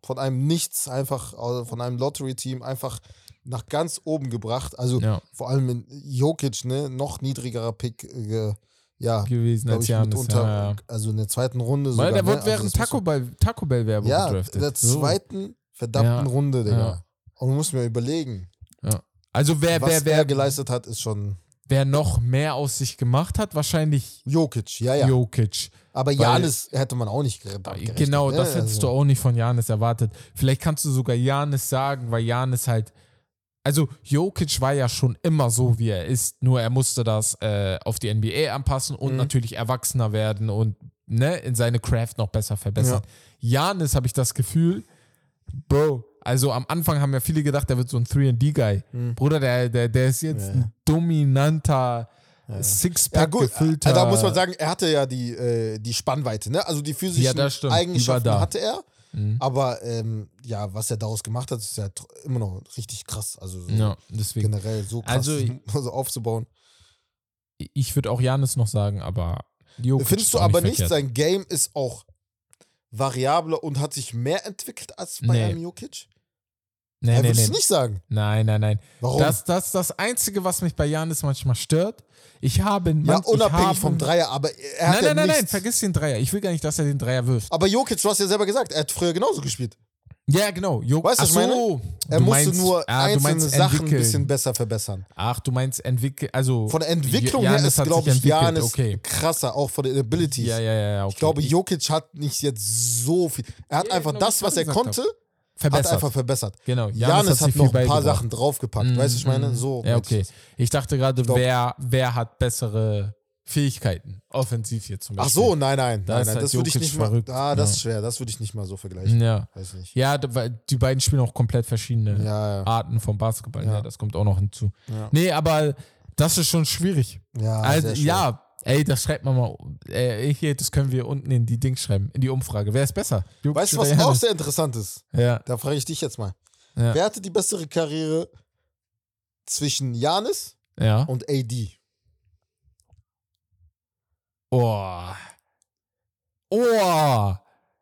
von einem Nichts einfach, also von einem Lottery-Team einfach nach ganz oben gebracht. Also ja, vor allem in Jokic, ne, noch niedrigerer Pick, äh, ja, gewesen glaube als ich, Janis. mitunter, Ja, ja. also in der zweiten Runde Weil sogar. der ne? wird Also während muss Taco Bell, Taco Bell Werbung Ja, gedraftet. in der zweiten verdammten Runde, Digga. Und du musst mir überlegen, Also wer, was wer, er wer, geleistet hat, ist schon wer noch mehr aus sich gemacht hat, wahrscheinlich Jokic, ja, ja. Jokic. Aber Weil- Janis hätte man auch nicht gerechnet. Genau, ne? das hättest du Also, auch nicht von Janis erwartet. Vielleicht kannst du sogar Janis sagen, weil Janis halt. Also, Jokic war ja schon immer so, wie er ist, nur er musste das äh, auf die NBA anpassen und Mhm. natürlich erwachsener werden und ne, in seine Craft noch besser verbessern. Janis habe ich das Gefühl, Bro, also am Anfang haben ja viele gedacht, der wird so ein 3D-Guy. Mhm. Bruder, der, der, der ist jetzt Ja. ein dominanter Sixpack Ja, gut, gefüllter. also da muss man sagen, er hatte ja die, äh, die Spannweite, ne? Also die physischen Ja, Eigenschaften hatte er. Mhm. Aber ähm, ja, was er daraus gemacht hat, ist ja immer noch richtig krass. Also so Ja, deswegen. generell so krass Also so aufzubauen. Ich würde auch Janis noch sagen, aber Jokic Findest du aber nicht nicht, verkehrt. sein Game ist auch variabler und hat sich mehr entwickelt als bei Nee. einem Jokic? Nee, Ja, nee, nee. nicht sagen. Nein, nein, nein. Warum? Das, das ist das Einzige, was mich bei Janis manchmal stört. Ich habe. ja, man, ich unabhängig habe, vom Dreier, aber er hat Nein, ja nein, nein, nein, nichts. vergiss den Dreier. Ich will gar nicht, dass er den Dreier wirft. Aber Jokic, du hast ja selber gesagt, er hat früher genauso gespielt. Ja, genau. Jo Weißt du, was ich meine? so, Er du musste meinst- nur ah, du einzelne meinst Sachen ein bisschen besser verbessern. Ach, du meinst entwickeln, also Von der Entwicklung J- her ist, glaube ich, Janis okay. krasser, auch von den Abilities. Ja, ja, ja, okay. Ich glaube, Jokic hat nicht jetzt so viel. Er hat Ja, einfach genau, wie das, ich was er gerade gesagt konnte, hat verbessert. einfach verbessert. genau. Janis hat, sich noch ein paar. Sachen draufgepackt. Mm, weißt du, ich meine? mm. So. Ja, okay. ich dachte gerade, wer, wer hat bessere Fähigkeiten? Offensiv jetzt zum Ach Beispiel. so, nein, nein. Da nein, nein halt das würde ich nicht mal. verrückt. Ah, das Ja. ist schwer. Das würde ich nicht mal so vergleichen. Ja. Weiß nicht. Ja, die beiden spielen auch komplett verschiedene Ja, ja. Arten vom Basketball. Ja. Ja. das kommt auch noch hinzu. Ja. Nee, aber das ist schon schwierig. Ja, also, schwer. ja, ey, das schreibt man mal. Äh, hier, das können wir unten in die Dings schreiben, in die Umfrage. Wer ist besser? Jokic Weißt du, was auch sehr interessant ist? Ja, Da frage ich dich jetzt mal. Ja. Wer hatte die bessere Karriere zwischen Janis ja. und AD? Oh. Oh.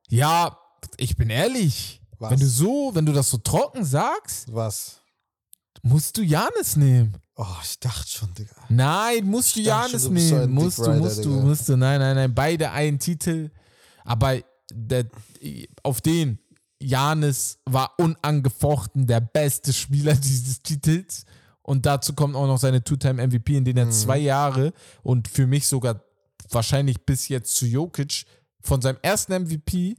Ja, ich bin ehrlich. Was? Wenn du so, wenn du das so trocken sagst, Was? musst du Janis nehmen. Oh, ich dachte schon, Digga. Nein, musst du Janis so nehmen. ein musst Dick du, Rider, musst du, Digga. musst du. Nein, nein, nein. Beide einen Titel. Aber der, auf den Janis war unangefochten der beste Spieler dieses Titels. Und dazu kommt auch noch seine Two-Time-MVP, in denen er Mhm. zwei Jahre und für mich sogar wahrscheinlich bis jetzt zu Jokic von seinem ersten MVP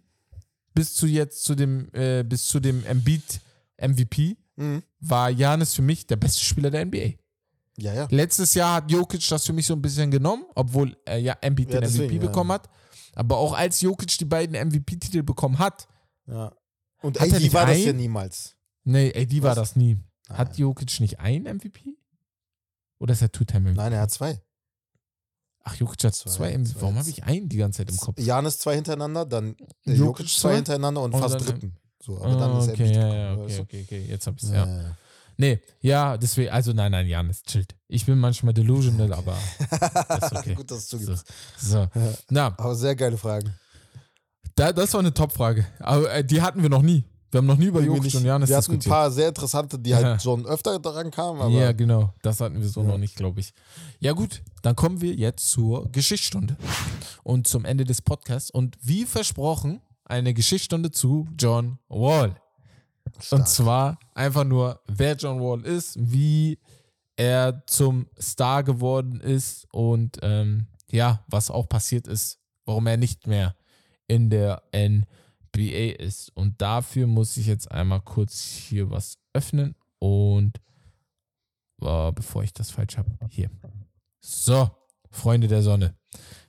bis zu jetzt zu dem, äh, bis zu dem Embiid MVP Mhm. war Janis für mich der beste Spieler der NBA. Ja, ja. Letztes Jahr hat Jokic das für mich so ein bisschen genommen, obwohl er ja Embiid Ja, den deswegen, MVP ja. bekommen hat. Aber auch als Jokic die beiden MVP-Titel bekommen hat, ja. Und Hat er AD war das ein? ja niemals. nee, AD war Was? das nie. Nein. Hat Jokic nicht ein MVP? Oder ist er Two-Time-MVP? Nein, er hat zwei. Ach, Jokic hat zwei, Zwei, MVP. zwei Warum habe ich einen die ganze Zeit im Kopf? Janis zwei hintereinander, dann äh, Jokic Jokic zwei? hintereinander und, Und fast dann- dritten. So, aber dann Ah, ist er okay, ja, ja, gekommen, okay, okay, okay, jetzt habe ich es, Ja, ja. Ja. Nee, ja, deswegen, also nein, nein, Janis, chillt. Ich bin manchmal delusional, aber das ist okay. Gut, dass du So, zugibst. so. Na, Aber sehr geile Fragen. da, das war eine Top-Frage. Aber äh, die hatten wir noch nie. Wir haben noch nie über Jokic und Janis Wir hatten ein diskutiert. paar sehr interessante, die Ja. halt schon öfter daran kamen, aber ja, genau. Das hatten wir so Ja. noch nicht, glaube ich. Ja, gut. Dann kommen wir jetzt zur Geschichtsstunde und zum Ende des Podcasts. Und wie versprochen, eine Geschichtsstunde zu John Wall. Stark. Und zwar einfach nur, wer John Wall ist, wie er zum Star geworden ist und ähm, ja, was auch passiert ist, warum er nicht mehr in der NBA ist. Und dafür muss ich jetzt einmal kurz hier was öffnen und äh, bevor ich das falsch habe, hier. So, Freunde der Sonne.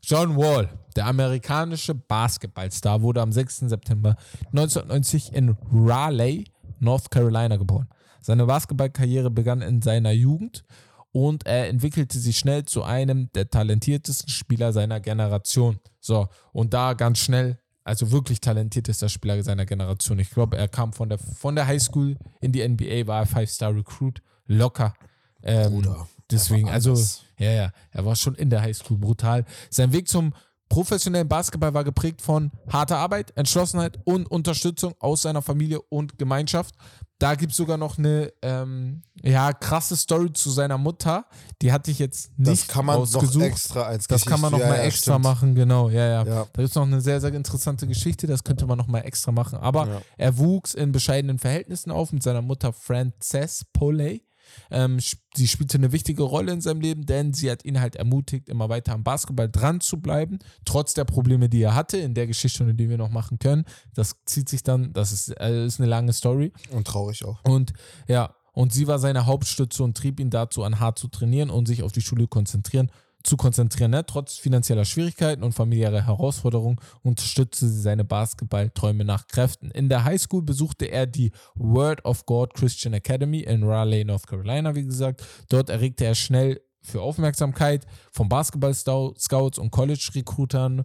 John Wall, der amerikanische Basketballstar, wurde am 6. September 1990 in Raleigh, North Carolina geboren. Seine Basketballkarriere begann in seiner Jugend und er entwickelte sich schnell zu einem der talentiertesten Spieler seiner Generation. So, und da ganz schnell, also wirklich talentiertester Spieler seiner Generation. Ich glaube, er kam von der, von der Highschool in die NBA, war er Five-Star-Recruit, locker. Ähm, Bruder, Deswegen, also, ja, ja, er war schon in der Highschool brutal. Sein Weg zum professionellen Basketball war geprägt von harter Arbeit, Entschlossenheit und Unterstützung aus seiner Familie und Gemeinschaft. Da gibt es sogar noch eine ähm, ja, krasse Story zu seiner Mutter. Die hatte ich jetzt nicht das kann man noch extra als das kann man noch Geschichte- mal ja, ja, extra stimmt. machen, genau, ja, ja. Ja. Da gibt es noch eine sehr, sehr interessante Geschichte, das könnte man noch mal extra machen. Aber Ja. er wuchs in bescheidenen Verhältnissen auf mit seiner Mutter Frances Poley. Ähm, sie spielte eine wichtige Rolle in seinem Leben, denn sie hat ihn halt ermutigt, immer weiter am Basketball dran zu bleiben, trotz der Probleme, die er hatte, in der Geschichte, die wir noch machen können. Das zieht sich dann, das ist, äh, ist eine lange Story. Und traurig auch. Und ja, und sie war seine Hauptstütze und trieb ihn dazu an, hart zu trainieren und sich auf die Schule konzentrieren, zu konzentrieren. Ne? Trotz finanzieller Schwierigkeiten und familiärer Herausforderungen unterstützte sie seine Basketballträume nach Kräften. In der Highschool besuchte er die Word of God Christian Academy in Raleigh, North Carolina, wie gesagt. Dort erregte er schnell für Aufmerksamkeit von Basketball-Scouts und College-Recruitern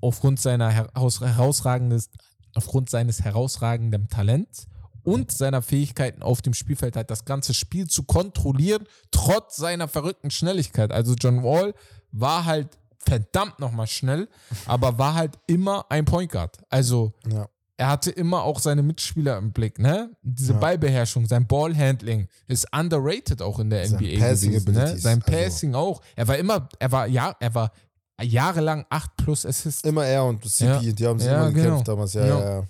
aufgrund aufgrund seines herausragenden Talents und seiner Fähigkeiten auf dem Spielfeld halt das ganze Spiel zu kontrollieren, trotz seiner verrückten Schnelligkeit. Also John Wall war halt verdammt nochmal schnell, aber war halt immer ein Point Guard. Also Ja. er hatte immer auch seine Mitspieler im Blick, ne? Diese Ja. Ballbeherrschung, sein Ballhandling ist underrated auch in der Sein NBA Passing gewesen, ne? Sein also- Passing auch. Er war immer, er war ja, er war jahrelang 8 plus Assists. Immer er und CP, Ja. die haben sich Ja, immer gekämpft genau. damals. Ja, Ja.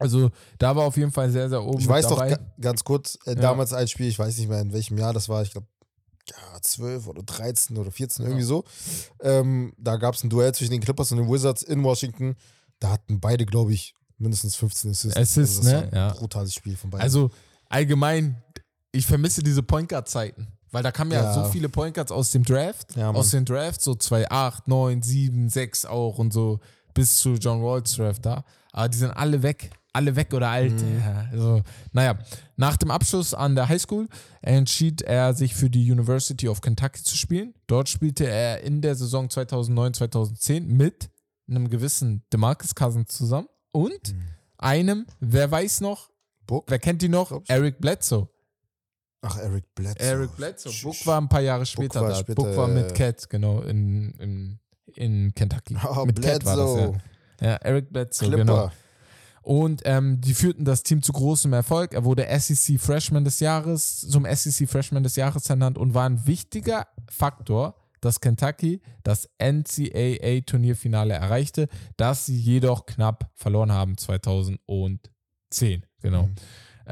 Ja, ja. Also da war auf jeden Fall sehr, sehr oben Ich weiß doch dabei. ga, ganz kurz, äh, damals ein Spiel, ich weiß nicht mehr in welchem Jahr das war, ich glaube ja, 12 oder 13 oder 14, irgendwie so. Ähm, da gab es ein Duell zwischen den Clippers und den Wizards in Washington. Da hatten beide, glaube ich, mindestens 15 Assists. Assists, war ne? Ja. brutales Spiel von beiden. Also allgemein, ich vermisse diese Point Guard Zeiten. Weil da kamen ja, Ja. so viele Point Guards aus dem Draft. Ja, aus dem Draft, so 2,8, 9, 7, 6 auch und so bis zu John Walls Draft da. Aber die sind alle weg. Alle weg oder alt. Mhm. Ja, also, naja, nach dem Abschluss an der Highschool entschied er sich für die University of Kentucky zu spielen. Dort spielte er in der Saison 2009, 2010 mit einem gewissen DeMarcus Cousins zusammen und Mhm. einem, wer weiß noch, Book? wer kennt die noch? Glaubst? Eric Bledsoe. Ach, Eric Bledsoe. Eric Bledsoe. Book war ein paar Jahre später war da. später, Book war mit. Cat, genau, in, in, in Kentucky. Oh, mit Cat war das, Bledsoe. ja. Ja, Eric Bledsoe, Clipper. genau. Und ähm, die führten das Team zu großem Erfolg. Er wurde SEC Freshman des Jahres, zum SEC Freshman des Jahres ernannt und war ein wichtiger Faktor, dass Kentucky das NCAA-Turnierfinale erreichte, das sie jedoch knapp verloren haben 2010. Genau. Mhm.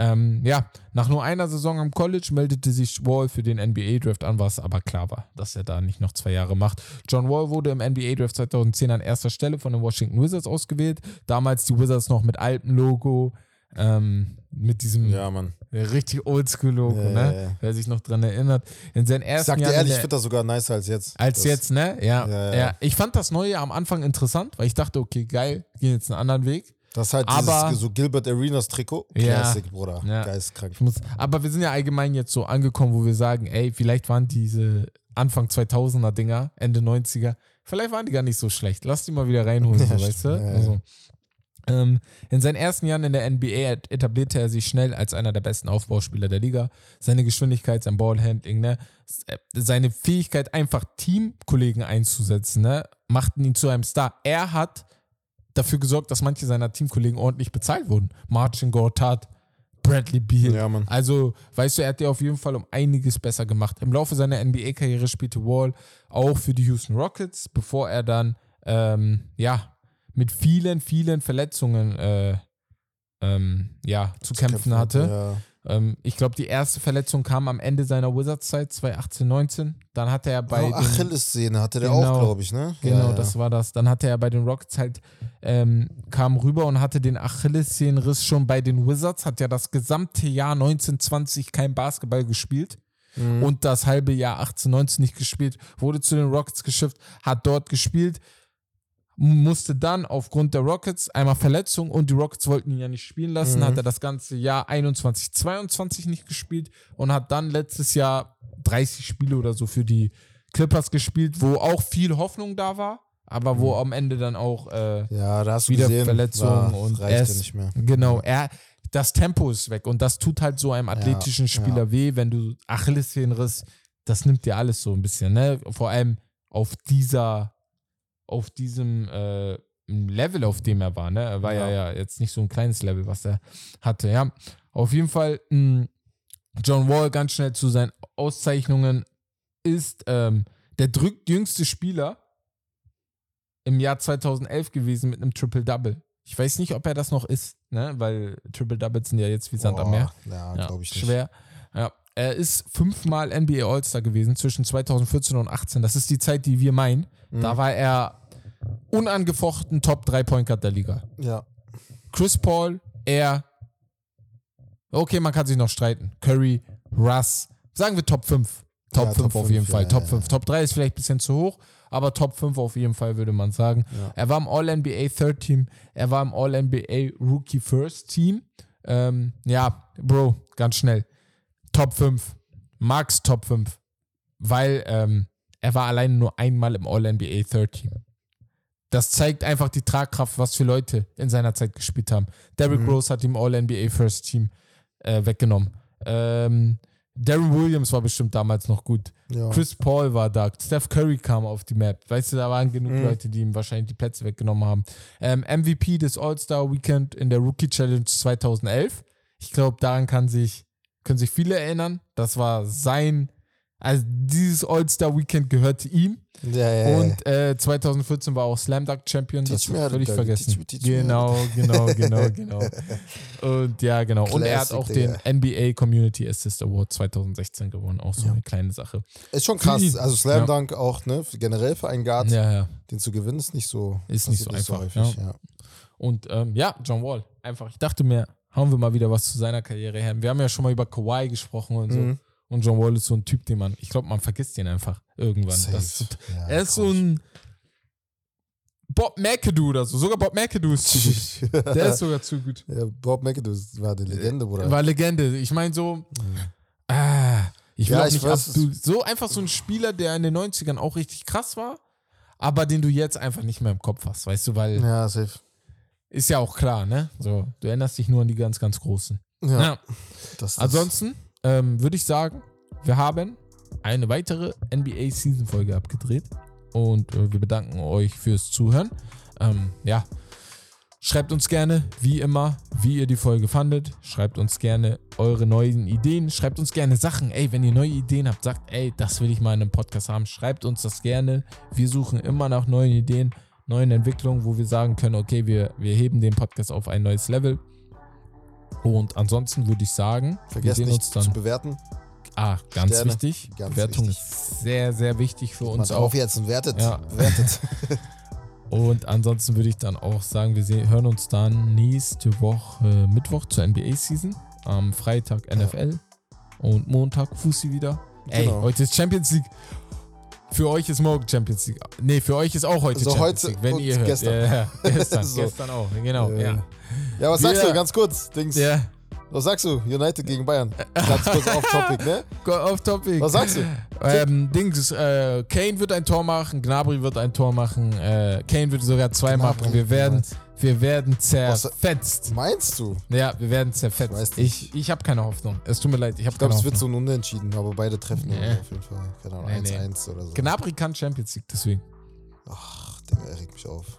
Ähm, ja, nach nur einer Saison am College meldete sich Wall für den NBA-Draft an, was aber klar war, dass er da nicht noch zwei Jahre macht. John Wall wurde im NBA-Draft 2010 an erster Stelle von den Washington Wizards ausgewählt. Damals die Wizards noch mit Alpen-Logo, ähm, mit diesem Ja, Mann. richtig Oldschool-Logo, Ja, ne? ja. Wer sich noch dran erinnert. In seinen Ich ersten sag dir Jahren ehrlich, ich finde das sogar nicer als jetzt. als das, jetzt, ne? Ja, Ja, ja, ja. Ich fand das Neue am Anfang interessant, weil ich dachte, okay, geil, gehen jetzt einen anderen Weg. Das ist halt Aber- dieses so Gilbert Arenas Trikot. Ja. Classic, Bruder. Ja. Geistkrank. Muss, aber wir sind ja allgemein jetzt so angekommen, wo wir sagen, ey, vielleicht waren diese Anfang 2000er Dinger, Ende 90er, vielleicht waren die gar nicht so schlecht. Lass die mal wieder reinholen, Ja, so, weißt du? Ja, ja. Also, ähm, in seinen ersten Jahren in der NBA etablierte er sich schnell als einer der besten Aufbauspieler der Liga. Seine Geschwindigkeit, sein Ballhandling, ne? seine Fähigkeit, einfach Teamkollegen einzusetzen, ne? machten ihn zu einem Star. Er hat dafür gesorgt, dass manche seiner Teamkollegen ordentlich bezahlt wurden. Marcin Gortat, Bradley Beal. Ja, Mann. Also, weißt du, er hat dir auf jeden Fall um einiges besser gemacht. Im Laufe seiner NBA-Karriere spielte Wall auch für die Houston Rockets, bevor er dann, ähm, ja, mit vielen, vielen Verletzungen, äh, ähm, ja, zu, kämpfen, hatte. Ja. Ähm, ich glaube, die erste Verletzung kam am Ende seiner Wizards-Zeit, 2018, 19. Dann hatte er bei Oh, den, Achillessehne hatte der Genau. auch, glaube ich, ne? Genau, ja, ja. das war das. Dann hatte er bei den Rockets halt, ähm, kam rüber und hatte den Achillessehnenriss schon bei den Wizards, hat ja das gesamte Jahr 1920 kein Basketball gespielt Mhm. und das halbe Jahr 18, 19 nicht gespielt, wurde zu den Rockets geschifft, hat dort gespielt, musste dann aufgrund der Rockets einmal Verletzung und die Rockets wollten ihn ja nicht spielen lassen, Mhm. hat er das ganze Jahr 21, 22 nicht gespielt und hat dann letztes Jahr 30 Spiele oder so für die Clippers gespielt, wo auch viel Hoffnung da war, aber wo am Ende dann auch äh, Ja, da hast wieder gesehen, Verletzungen und reicht ja nicht mehr. Genau, er, das Tempo ist weg und das tut halt so einem athletischen Spieler ja. weh, wenn du Achillessehnenriss, das nimmt dir alles so ein bisschen, ne? Vor allem auf dieser, auf diesem äh, Level, auf dem er war, ne? Er war ja. Ja. ja jetzt nicht so ein kleines Level, was er hatte, ja. Auf jeden Fall, mh, John Wall ganz schnell zu seinen Auszeichnungen ist ähm, der drittjüngste Spieler im Jahr 2011 gewesen mit einem Triple-Double. Ich weiß nicht, ob er das noch ist, ne? weil Triple-Doubles sind ja jetzt wie Sand am Meer. Ja, Ja, glaube ich nicht. schwer. Ja. Er ist fünfmal NBA All-Star gewesen zwischen 2014 und 18. Das ist die Zeit, die wir meinen. Mhm. Da war er unangefochten Top 3 Point Guard der Liga. Ja. Chris Paul, er. Okay, man kann sich noch streiten. Curry, Russ. Sagen wir Top 5. Top Ja, 5 Top auf jeden 5, Fall. ja, Top ja, 5. ja. Top 3 ist vielleicht ein bisschen zu hoch, aber Top 5 auf jeden Fall würde man sagen. Er war im All-NBA Third Team. Er war im All-NBA Rookie First Team. Ähm, ja, Bro, ganz schnell. Top 5. Max Top 5. Weil ähm, er war alleine nur einmal im All-NBA Third Team. Das zeigt einfach die Tragkraft, was für Leute in seiner Zeit gespielt haben. Derrick Mhm. Rose hat ihm All-NBA First Team äh, weggenommen. Ähm, Darren Williams war bestimmt damals noch gut. ja. Chris Paul war da. Steph Curry kam auf die Map. Weißt du, da waren genug Mhm. Leute, die ihm wahrscheinlich die Plätze weggenommen haben. Ähm, MVP des All-Star Weekend in der Rookie Challenge 2011. Ich glaube, daran kann sich, können sich viele erinnern. Das war sein Also dieses All-Star-Weekend gehört ihm. Ja, ja. Und äh, 2014 war auch Slam Dunk Champion. Teach das völlig vergessen. teach me, teach me genau, genau, genau, genau. Und ja, genau. Und er hat Classic, auch den Digga. NBA Community Assist Award 2016 gewonnen. Auch so Ja. eine kleine Sache. ist schon krass. Also Slam. Dunk auch, ne? Generell für einen Guard, Ja, ja. den zu gewinnen, ist nicht so. Ist nicht so einfach, häufig, ja. Und ähm, ja, John Wall. Einfach, ich dachte mir, hauen wir mal wieder was zu seiner Karriere her. Wir haben ja schon mal über Kawhi gesprochen und so. Mhm. Und John Wall ist so ein Typ, den man, ich glaube, man vergisst ihn einfach irgendwann. Das, Ja, er ist so ein Bob McAdoo oder so. Sogar Bob McAdoo ist zu gut. Der ist sogar zu gut. ja, Bob McAdoo war eine Legende, Bruder. War Legende. Ich meine so, ah, ich will Ja, nicht weiß, du, so einfach so ein Spieler, der in den 90ern auch richtig krass war, aber den du jetzt einfach nicht mehr im Kopf hast, weißt du, weil ja, safe. ist ja auch klar, ne? So, du erinnerst dich nur an die ganz, ganz großen. Ja, Ja. Das, das, Ansonsten ähm, würde ich sagen, wir haben eine weitere NBA-Season-Folge abgedreht und äh, wir bedanken euch fürs Zuhören. Ähm, ja, schreibt uns gerne, wie immer, wie ihr die Folge fandet. Schreibt uns gerne eure neuen Ideen. Schreibt uns gerne Sachen. Ey, wenn ihr neue Ideen habt, sagt, ey, das will ich mal in einem Podcast haben. Schreibt uns das gerne. Wir suchen immer nach neuen Ideen, neuen Entwicklungen, wo wir sagen können, okay, wir, wir heben den Podcast auf ein neues Level. Und ansonsten würde ich sagen, Vergesst wir sehen nicht uns dann. zu bewerten. Ah, ganz Sterne. wichtig. Ganz Bewertung wichtig. ist sehr, sehr wichtig für uns auch. jetzt und wertet. Ja. Bewertet. Und ansonsten würde ich dann auch sagen, wir sehen, hören uns dann nächste Woche Mittwoch zur NBA-Season. Am Freitag NFL und Montag Fussi wieder. Ey, Genau. heute ist Champions League. Für euch ist morgen Champions League. Nee, für euch ist auch heute So Champions heute League, wenn ihr hört. gestern. Ja, ja, gestern, So. gestern auch, genau. Äh, ja. Ja, was sagst du? Ganz kurz. Dings. ja, Was sagst du? United gegen Bayern. Ganz kurz auf Topic, ne? off topic. Was sagst du? Ähm, Dings, äh, Kane wird ein Tor machen, Gnabry wird ein Tor machen, äh, Kane wird sogar zwei machen. Wir werden, wir werden zerfetzt. Meinst du? Ja, wir werden zerfetzt. Ich Ich, ich, habe keine Hoffnung. Es tut mir leid, ich habe Ich glaube, keine es wird Hoffnung. so ein Unentschieden, aber beide treffen Nee. auf jeden Fall. Keine Ahnung, Nee, nee. 1-1 oder so. Gnabry kann Champions League, deswegen. Ach, der regt mich auf.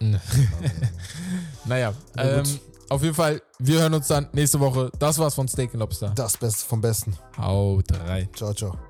Naja, Na ähm, auf jeden Fall, wir hören uns dann nächste Woche. Das war's von Steak and Lobster. Das Beste vom Besten. Haut rein. Ciao, ciao.